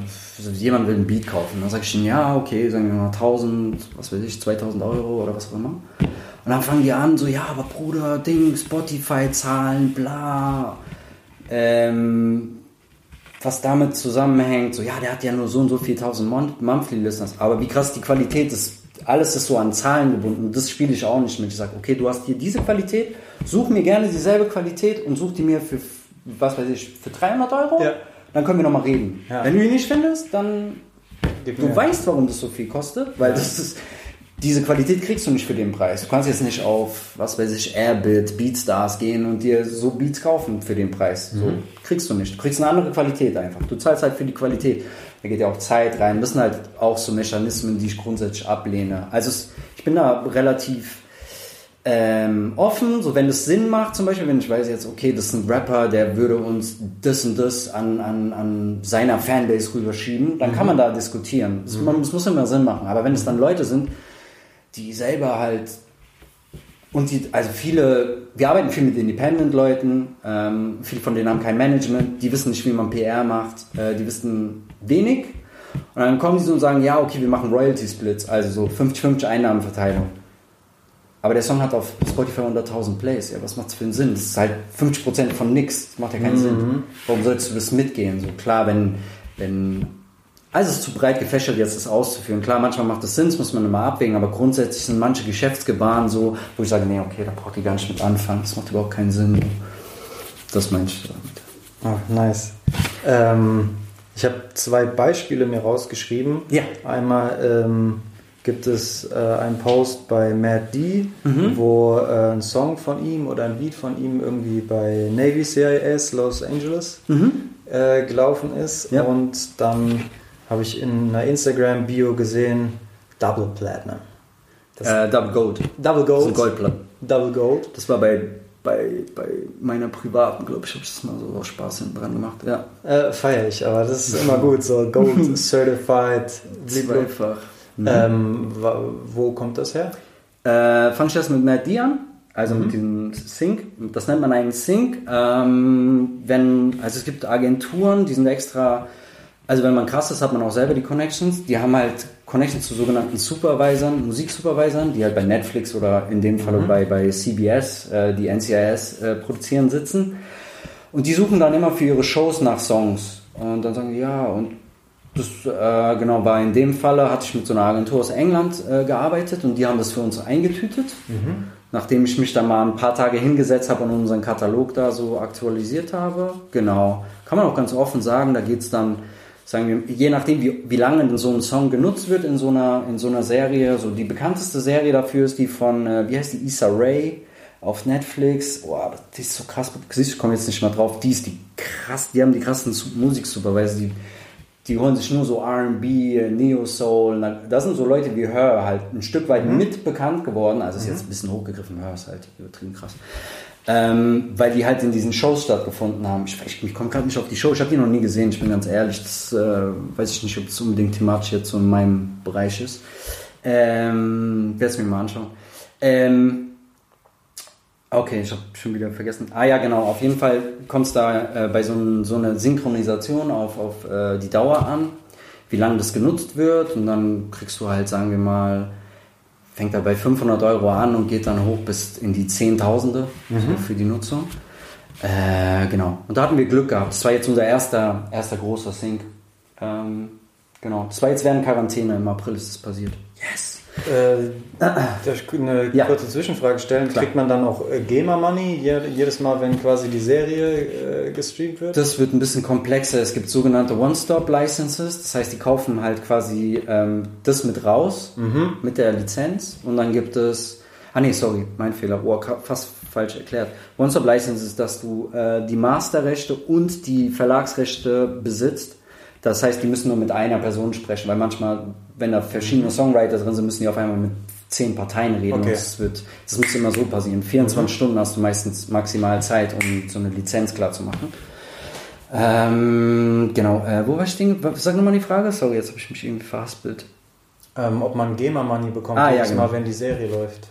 Speaker 3: jemand will ein Beat kaufen. Dann sage ich ihnen, ja, okay, sagen wir mal 1000, was weiß ich, 2000 Euro oder was auch immer. Und dann fangen die an, so, ja, aber Bruder, Ding, Spotify-Zahlen, bla. Ähm, was damit zusammenhängt, so, ja, der hat ja nur so und so viel tausend Mon- Monthly Listeners. Aber wie krass die Qualität ist, alles ist so an Zahlen gebunden. Und das spiele ich auch nicht mit. Ich sage, okay, du hast hier diese Qualität, such mir gerne dieselbe Qualität und such die mir für, was weiß ich, für 300 Euro.
Speaker 5: Ja.
Speaker 3: Dann können wir nochmal reden.
Speaker 5: Ja.
Speaker 3: Wenn du ihn nicht findest, dann
Speaker 5: Gib
Speaker 3: Du
Speaker 5: mir-
Speaker 3: weißt, warum das so viel kostet, weil das ist, diese Qualität kriegst du nicht für den Preis. Du kannst jetzt nicht auf, was weiß ich, Airbit, Beatstars gehen und dir so Beats kaufen für den Preis. So kriegst du nicht. Du kriegst eine andere Qualität einfach. Du zahlst halt für die Qualität. Da geht ja auch Zeit rein. Das sind halt auch so Mechanismen, die ich grundsätzlich ablehne. Also es, ich bin da relativ ähm, offen, so wenn es Sinn macht, zum Beispiel, wenn ich weiß jetzt, okay, das ist ein Rapper, der würde uns das und das an, an, an seiner Fanbase rüberschieben, dann kann man da diskutieren. Das, man, das muss immer Sinn machen. Aber wenn es dann Leute sind, die selber halt und die, also viele, wir arbeiten viel mit Independent-Leuten, ähm, viele von denen haben kein Management, die wissen nicht, wie man PR macht, äh, die wissen wenig. Und dann kommen sie so und sagen, ja, okay, wir machen Royalty-Splits, also so 50-50 Einnahmenverteilung. Aber der Song hat auf Spotify 100.000 Plays. Ja, was macht das für einen Sinn? Das ist halt 50% von nix. Das macht ja keinen Sinn. Warum sollst du das mitgehen? So klar, wenn, wenn, also es ist zu breit gefächert, jetzt das auszuführen. Klar, manchmal macht das Sinn, das muss man immer abwägen, aber grundsätzlich sind manche Geschäftsgebaren so, wo ich sage, nee, okay, da braucht ihr gar nicht mit anfangen. Das macht überhaupt keinen Sinn. Das meine ich damit.
Speaker 5: Oh, nice. Ähm, ich habe zwei Beispiele mir rausgeschrieben.
Speaker 3: Ja.
Speaker 5: Einmal ähm, gibt es äh, einen Post bei Matt D,
Speaker 3: Mhm.
Speaker 5: wo äh, ein Song von ihm oder ein Lied von ihm irgendwie bei Navy CIS Los Angeles äh, gelaufen ist.
Speaker 3: Mhm. Ja.
Speaker 5: Und dann habe ich in einer Instagram-Bio gesehen, Double Platinum. Das
Speaker 3: Äh, Double Gold.
Speaker 5: Double
Speaker 3: Das
Speaker 5: Gold.
Speaker 3: ein Goldplatte.
Speaker 5: Double Gold.
Speaker 3: Das war bei, bei, bei meiner privaten, glaube ich, habe ich das mal so aus Spaß hinten dran gemacht. Ja.
Speaker 5: Äh, Feiere ich, aber das ist immer gut, so Gold Certified. Blablabla.
Speaker 3: Zweifach.
Speaker 5: Ähm, wo kommt das her?
Speaker 3: Äh, Fange ich erst mit D an, also mit diesem Sync. Das nennt man einen Sync. Ähm, wenn, also es gibt Agenturen, die sind extra, also wenn man krass ist, hat man auch selber die Connections. Die haben halt Connections zu sogenannten Supervisern, Musiksupervisern, die halt bei Netflix oder in dem Fall bei, bei CBS, äh, die NCIS äh, produzieren, sitzen. Und die suchen dann immer für ihre Shows nach Songs. Und dann sagen die, ja, und das äh, genau war in dem Falle, hatte ich mit so einer Agentur aus England äh, gearbeitet und die haben das für uns eingetütet. Nachdem ich mich dann mal ein paar Tage hingesetzt habe und unseren Katalog da so aktualisiert habe. Genau. Kann man auch ganz offen sagen, da geht es dann, sagen wir, je nachdem, wie, wie lange so ein Song genutzt wird in so einer, in so einer Serie. So die bekannteste Serie dafür ist die von, äh, wie heißt die, Issa Rae auf Netflix. Boah, die ist so krass. Ich komme jetzt nicht mal drauf. Die ist die krass, die haben die krassen Su- Musiksupervisor, die die holen sich nur so RB, Neo Soul. Na, Das sind so Leute wie Her halt ein Stück weit mit bekannt geworden. Also ist jetzt ein bisschen hochgegriffen, Her ist halt übertrieben krass. Ähm, weil die halt in diesen Shows stattgefunden haben. Ich, ich, ich komme gerade nicht auf die Show, ich habe die noch nie gesehen, ich bin ganz ehrlich. Das äh, weiß ich nicht, ob es unbedingt thematisch jetzt so in meinem Bereich ist. Ähm, werde es mir mal anschauen. Ähm, Okay, ich habe schon wieder vergessen. Ah ja, genau. Auf jeden Fall kommt es da äh, bei so, ein, so einer Synchronisation auf, auf äh, die Dauer an, wie lange das genutzt wird. Und dann kriegst du halt, sagen wir mal, fängt er bei 500 Euro an und geht dann hoch bis in die Zehntausende so für die Nutzung. Äh, genau. Und da hatten wir Glück gehabt. Das war jetzt unser erster, erster großer Sync. Ähm, genau. Das war jetzt während Quarantäne. Im April ist es passiert. Yes!
Speaker 5: Äh, eine
Speaker 3: Ja.
Speaker 5: kurze Zwischenfrage stellen?
Speaker 3: Klar.
Speaker 5: Kriegt man dann auch äh, GEMA-Money je- jedes Mal, wenn quasi die Serie äh, gestreamt wird?
Speaker 3: Das wird ein bisschen komplexer. Es gibt sogenannte One-Stop-Licenses. Das heißt, die kaufen halt quasi ähm, das mit raus, mit der Lizenz. Und dann gibt es... Ah nee, sorry, mein Fehler. Oh, fast falsch erklärt. One-Stop-License ist, dass du äh, die Masterrechte und die Verlagsrechte besitzt. Das heißt, die müssen nur mit einer Person sprechen, weil manchmal, wenn da verschiedene Songwriter drin sind, müssen die auf einmal mit zehn Parteien reden.
Speaker 5: Okay.
Speaker 3: Das, wird, das muss immer so passieren. 24 Stunden hast du meistens maximal Zeit, um so eine Lizenz klar zu machen. Ähm, genau, äh, wo war ich stehen? Sag nochmal die Frage. Sorry, jetzt habe ich mich irgendwie verhaspelt.
Speaker 5: Ähm, ob man GEMA-Money bekommt
Speaker 3: Ah, ja, genau.
Speaker 5: Mal, wenn die Serie läuft.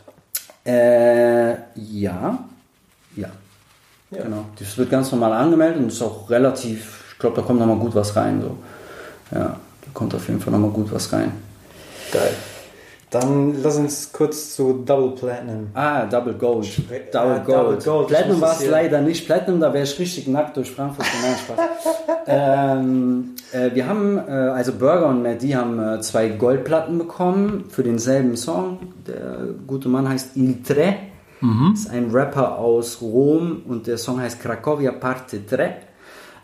Speaker 3: Äh, ja. Ja.
Speaker 5: Ja.
Speaker 3: Genau. Das wird ganz normal angemeldet und ist auch relativ glaube, da kommt nochmal gut was rein. So. Ja, da kommt auf jeden Fall nochmal gut was rein.
Speaker 5: Geil. Dann lass uns kurz zu Double Platinum.
Speaker 3: Ah, Double Gold.
Speaker 5: Spre-
Speaker 3: Double
Speaker 5: Ah,
Speaker 3: Gold.
Speaker 5: Double Gold.
Speaker 3: Platinum war es leider nicht. Platinum, da wäre ich richtig nackt durch Frankfurt. Nein, Spaß. ähm, äh, wir haben, äh, also Burger und Matt, die haben äh, zwei Goldplatten bekommen für denselben Song. Der gute Mann heißt Il Tre. Ist ein Rapper aus Rom und der Song heißt Cracovia Parte 3.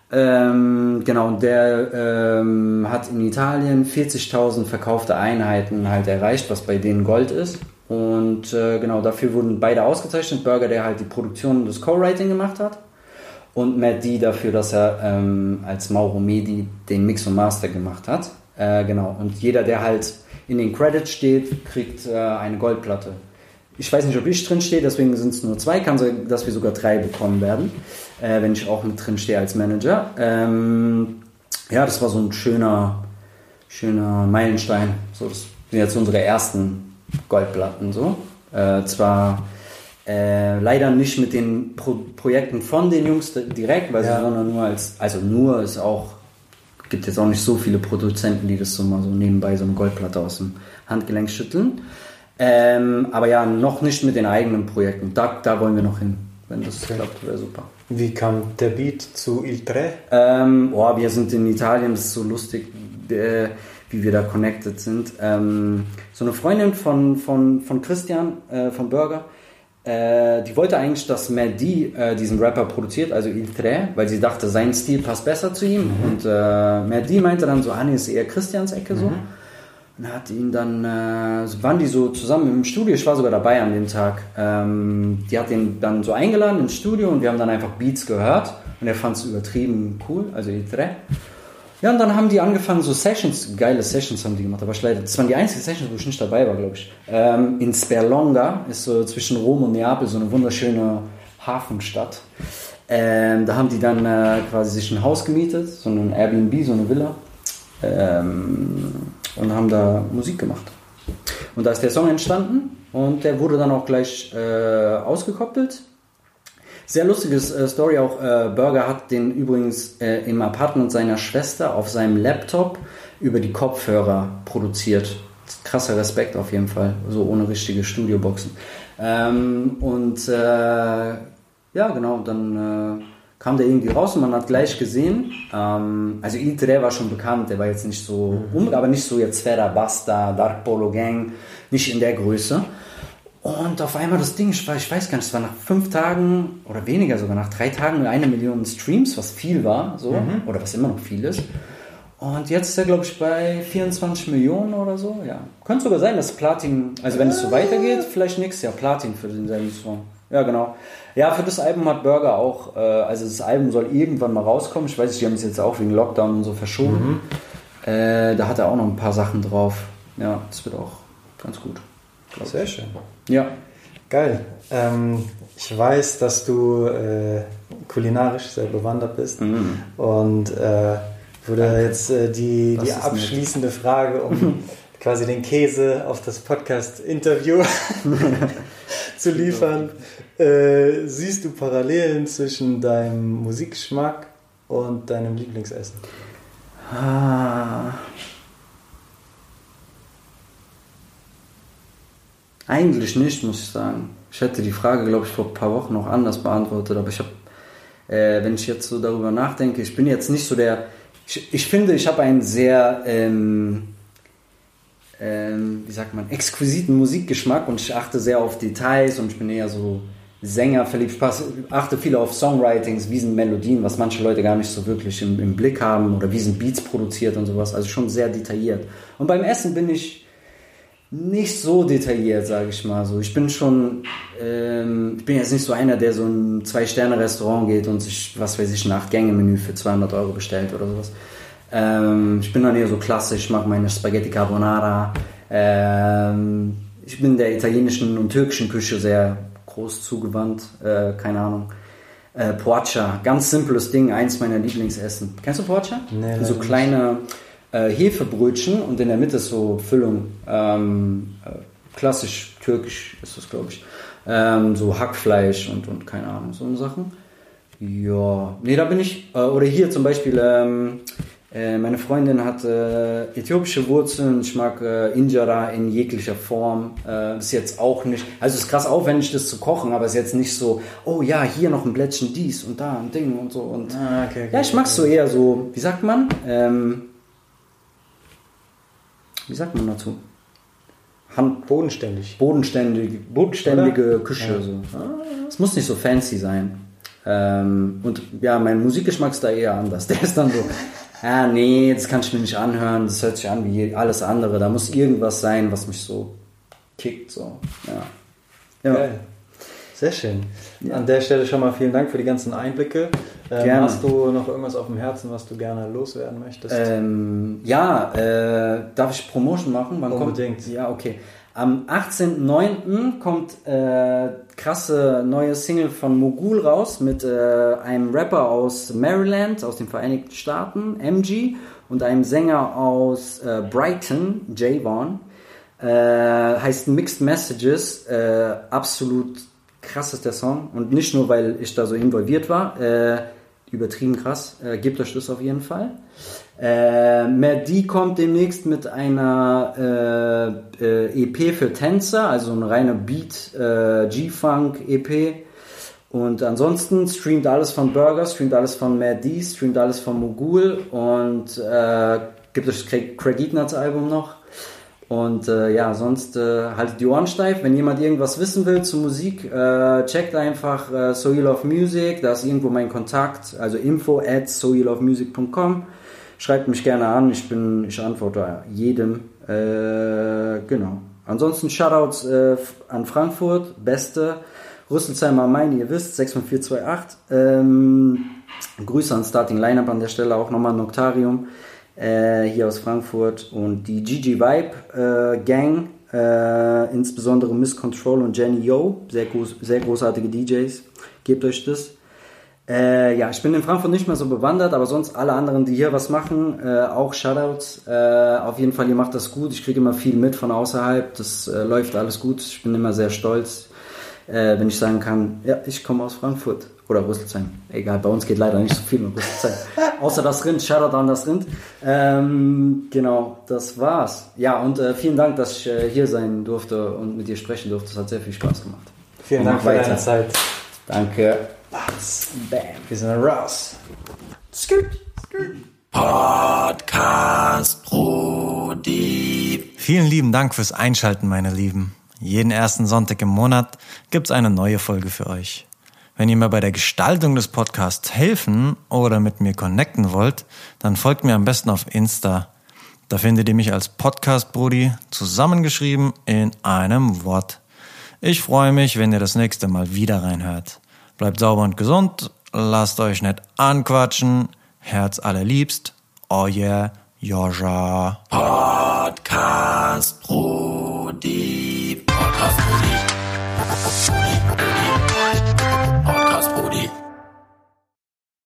Speaker 3: Ähm, genau, und der ähm, hat in Italien 40.000 verkaufte Einheiten halt erreicht, was bei denen Gold ist. Und äh, genau, dafür wurden beide ausgezeichnet. Burger, der halt die Produktion und das Co-Writing gemacht hat. Und Matt D dafür, dass er ähm, als Mauro Medi den Mix und Master gemacht hat. Äh, genau, und jeder, der halt in den Credits steht, kriegt äh, eine Goldplatte. Ich weiß nicht, ob ich drin stehe, deswegen sind es nur zwei. Kann sein, dass wir sogar drei bekommen werden, äh, wenn ich auch mit drin stehe als Manager. Ähm, ja, das war so ein schöner, schöner Meilenstein. So, das sind jetzt unsere ersten Goldplatten. So. Äh, zwar äh, leider nicht mit den Pro Projekten von den Jungs direkt, weil
Speaker 5: Ja.
Speaker 3: sie sondern nur als, also nur ist auch, gibt jetzt auch nicht so viele Produzenten, die das so mal so nebenbei so eine Goldplatte aus dem Handgelenk schütteln. Ähm, aber ja, noch nicht mit den eigenen Projekten. Da, da wollen wir noch hin. Wenn das klappt, wäre super.
Speaker 5: Wie kam der Beat zu Il Tre?
Speaker 3: Ähm, oh, wir sind in Italien, das ist so lustig, äh, wie wir da connected sind. Ähm, so eine Freundin von, von, von Christian, äh, von Burger, äh, die wollte eigentlich, dass D äh, diesen Rapper produziert, also Il Tre, weil sie dachte, sein Stil passt besser zu ihm. Und äh, D meinte dann so, ah nee, ist eher Christians Ecke so. Und hat ihn dann, äh, waren die so zusammen im Studio, ich war sogar dabei an dem Tag. Ähm, die hat ihn dann so eingeladen ins Studio und wir haben dann einfach Beats gehört und er fand es übertrieben cool, also drei. Ja, und dann haben die angefangen, so Sessions, geile Sessions haben die gemacht, aber ich leider, das waren die einzigen Sessions, wo ich nicht dabei war, glaube ich. Ähm, in Sperlonga, ist so zwischen Rom und Neapel, so eine wunderschöne Hafenstadt. Ähm, da haben die dann äh, quasi sich ein Haus gemietet, so ein Airbnb, so eine Villa. Ähm, und haben da Musik gemacht. Und da ist der Song entstanden und der wurde dann auch gleich äh, ausgekoppelt. Sehr lustiges äh, Story auch. Äh, Burger hat den übrigens äh, im Apartment seiner Schwester auf seinem Laptop über die Kopfhörer produziert. Krasser Respekt auf jeden Fall, so ohne richtige Studioboxen. Ähm, und äh, ja, genau, dann äh, kam der irgendwie raus und man hat gleich gesehen, ähm, also Iltre war schon bekannt, der war jetzt nicht so, um, aber nicht so jetzt Sfera Basta, Dark Polo Gang, nicht in der Größe. Und auf einmal das Ding, ich, weiß gar nicht, es war nach fünf Tagen oder weniger sogar, nach drei Tagen eine Million Streams, was viel war, so, oder was immer noch viel ist. Und jetzt ist er, glaube ich, bei 24 Millionen oder so, ja. Könnte sogar sein, dass Platin, also wenn es so weitergeht, vielleicht nächstes Jahr Platin für denselben Song. Ja, genau. Ja, für das Album hat Burger auch, äh, also das Album soll irgendwann mal rauskommen. Ich weiß nicht, die haben es jetzt auch wegen Lockdown und so verschoben. Äh, da hat er auch noch ein paar Sachen drauf. Ja, das wird auch ganz gut.
Speaker 5: Sehr schön.
Speaker 3: Ja.
Speaker 5: Geil. Ähm, ich weiß, dass du äh, kulinarisch sehr bewandert bist. Und äh, würde jetzt äh, die, die
Speaker 3: ist nett.
Speaker 5: abschließende Frage, um quasi den Käse auf das Podcast-Interview zu liefern. Äh, siehst du Parallelen zwischen deinem Musikgeschmack und deinem Lieblingsessen?
Speaker 3: Ah. Eigentlich nicht, muss ich sagen. Ich hätte die Frage, glaube ich, vor ein paar Wochen noch anders beantwortet, aber ich habe, äh, wenn ich jetzt so darüber nachdenke, ich bin jetzt nicht so der. Ich, ich finde, ich habe einen sehr, ähm, ähm, wie sagt man, exquisiten Musikgeschmack und ich achte sehr auf Details und ich bin eher so Sänger verliebt. Ich achte viel auf Songwritings, wie sind Melodien, was manche Leute gar nicht so wirklich im, im Blick haben oder wie sind Beats produziert und sowas. Also schon sehr detailliert. Und beim Essen bin ich nicht so detailliert, sage ich mal so. Ich bin schon, ähm, ich bin jetzt nicht so einer, der so in ein Zwei-Sterne-Restaurant geht und sich, was weiß ich, ein Acht-Gänge-Menü für 200 Euro bestellt oder sowas. Ähm, ich bin dann eher so klassisch, ich mag meine Spaghetti Carbonara. Ähm, ich bin der italienischen und türkischen Küche sehr groß zugewandt, äh, keine Ahnung. Äh, Poaccia, ganz simples Ding, eins meiner Lieblingsessen. Kennst du Poaccia?
Speaker 5: Nee,
Speaker 3: so kleine äh, Hefebrötchen und in der Mitte ist so Füllung. Ähm, äh, klassisch türkisch ist das, glaube ich. Ähm, so Hackfleisch und, und keine Ahnung, so Sachen. Ja, nee, da bin ich, äh, oder hier zum Beispiel, ähm, äh, meine Freundin hat äh, äthiopische Wurzeln, ich mag äh, Injera in jeglicher Form, äh, ist jetzt auch nicht, also es ist krass aufwendig das zu kochen, aber es ist jetzt nicht so, oh ja, hier noch ein Blättchen dies und da ein Ding und so und,
Speaker 5: Ah, okay, okay,
Speaker 3: ja, ich mag's so eher so, wie sagt man, ähm, wie sagt man dazu? Hand,
Speaker 5: Bodenständig.
Speaker 3: bodenständige, bodenständige
Speaker 5: Oder?
Speaker 3: Küche.
Speaker 5: Ja.
Speaker 3: So. Es muss nicht so fancy sein. Ähm, und ja, mein Musikgeschmack ist da eher anders. Der ist dann so, ah nee, das kann ich mir nicht anhören, das hört sich an wie alles andere. Da muss irgendwas sein, was mich so kickt. So. Ja. Ja.
Speaker 5: Geil. Sehr schön. An der Stelle schon mal vielen Dank für die ganzen Einblicke. Ähm,
Speaker 3: Gerne.
Speaker 5: Hast du noch irgendwas auf dem Herzen, was du gerne loswerden möchtest?
Speaker 3: Ähm, ja, äh, darf ich Promotion machen? Wann
Speaker 5: Unbedingt.
Speaker 3: Kommt? Ja, okay. Am 18.09. kommt äh, krasse neue Single von Mogul raus mit äh, einem Rapper aus Maryland, aus den Vereinigten Staaten, MG, und einem Sänger aus äh, Brighton, Javon. Äh, heißt Mixed Messages. Äh, absolut krass ist der Song. Und nicht nur, weil ich da so involviert war. Äh, übertrieben krass. Äh, gebt euch das auf jeden Fall. Äh, Merdi kommt demnächst mit einer äh, äh, EP für Tänzer, also eine reine Beat äh, G-Funk EP. Und ansonsten streamt alles von Burger, streamt alles von Merdi, streamt alles von Mogul und äh, gibt das Craig, Craig Ignatz Album noch. Und äh, ja, sonst äh, haltet die Ohren steif. Wenn jemand irgendwas wissen will zur Musik, checkt einfach So You Love Music. Da ist irgendwo mein Kontakt, also info at soyoulovemusic.com. Schreibt mich gerne an, ich bin, ich antworte jedem. Äh, genau. Ansonsten Shoutouts äh, an Frankfurt, Beste. Rüsselsheimer Main, ihr wisst, 65428. Ähm, Grüße an Starting Lineup an der Stelle, auch nochmal Noctarium äh, hier aus Frankfurt und die GG Vibe äh, Gang, äh, insbesondere Miss Control und Jenny Yo, sehr, groß, sehr großartige DJs. Gebt euch das. Äh, ja, ich bin in Frankfurt nicht mehr so bewandert, aber sonst alle anderen, die hier was machen, äh, auch Shoutouts. Äh, auf jeden Fall, ihr macht das gut. Ich kriege immer viel mit von außerhalb. Das äh, läuft alles gut. Ich bin immer sehr stolz, äh, wenn ich sagen kann, ja, ich komme aus Frankfurt oder Rüsselsheim. Egal, bei uns geht leider nicht so viel mit Rüsselsheim. Außer das Rind, Shoutout an das Rind. Ähm, genau, das war's. Ja, und äh, vielen Dank, dass ich äh, hier sein durfte und mit dir sprechen durfte. Es hat sehr viel Spaß gemacht.
Speaker 5: Vielen Dank für
Speaker 3: weiter.
Speaker 5: deine Zeit.
Speaker 3: Danke. Bam.
Speaker 5: Wir sind raus.
Speaker 2: Podcast Brody.
Speaker 1: Vielen lieben Dank fürs Einschalten, meine Lieben. Jeden ersten Sonntag im Monat gibt's eine neue Folge für euch. Wenn ihr mir bei der Gestaltung des Podcasts helfen oder mit mir connecten wollt, dann folgt mir am besten auf Insta. Da findet ihr mich als Podcast Brudi zusammengeschrieben in einem Wort. Ich freue mich, wenn ihr das nächste Mal wieder reinhört. Bleibt sauber und gesund, lasst euch nicht anquatschen, Herz allerliebst, oh yeah, Joscha.
Speaker 2: Podcast Brody. Podcast Brody.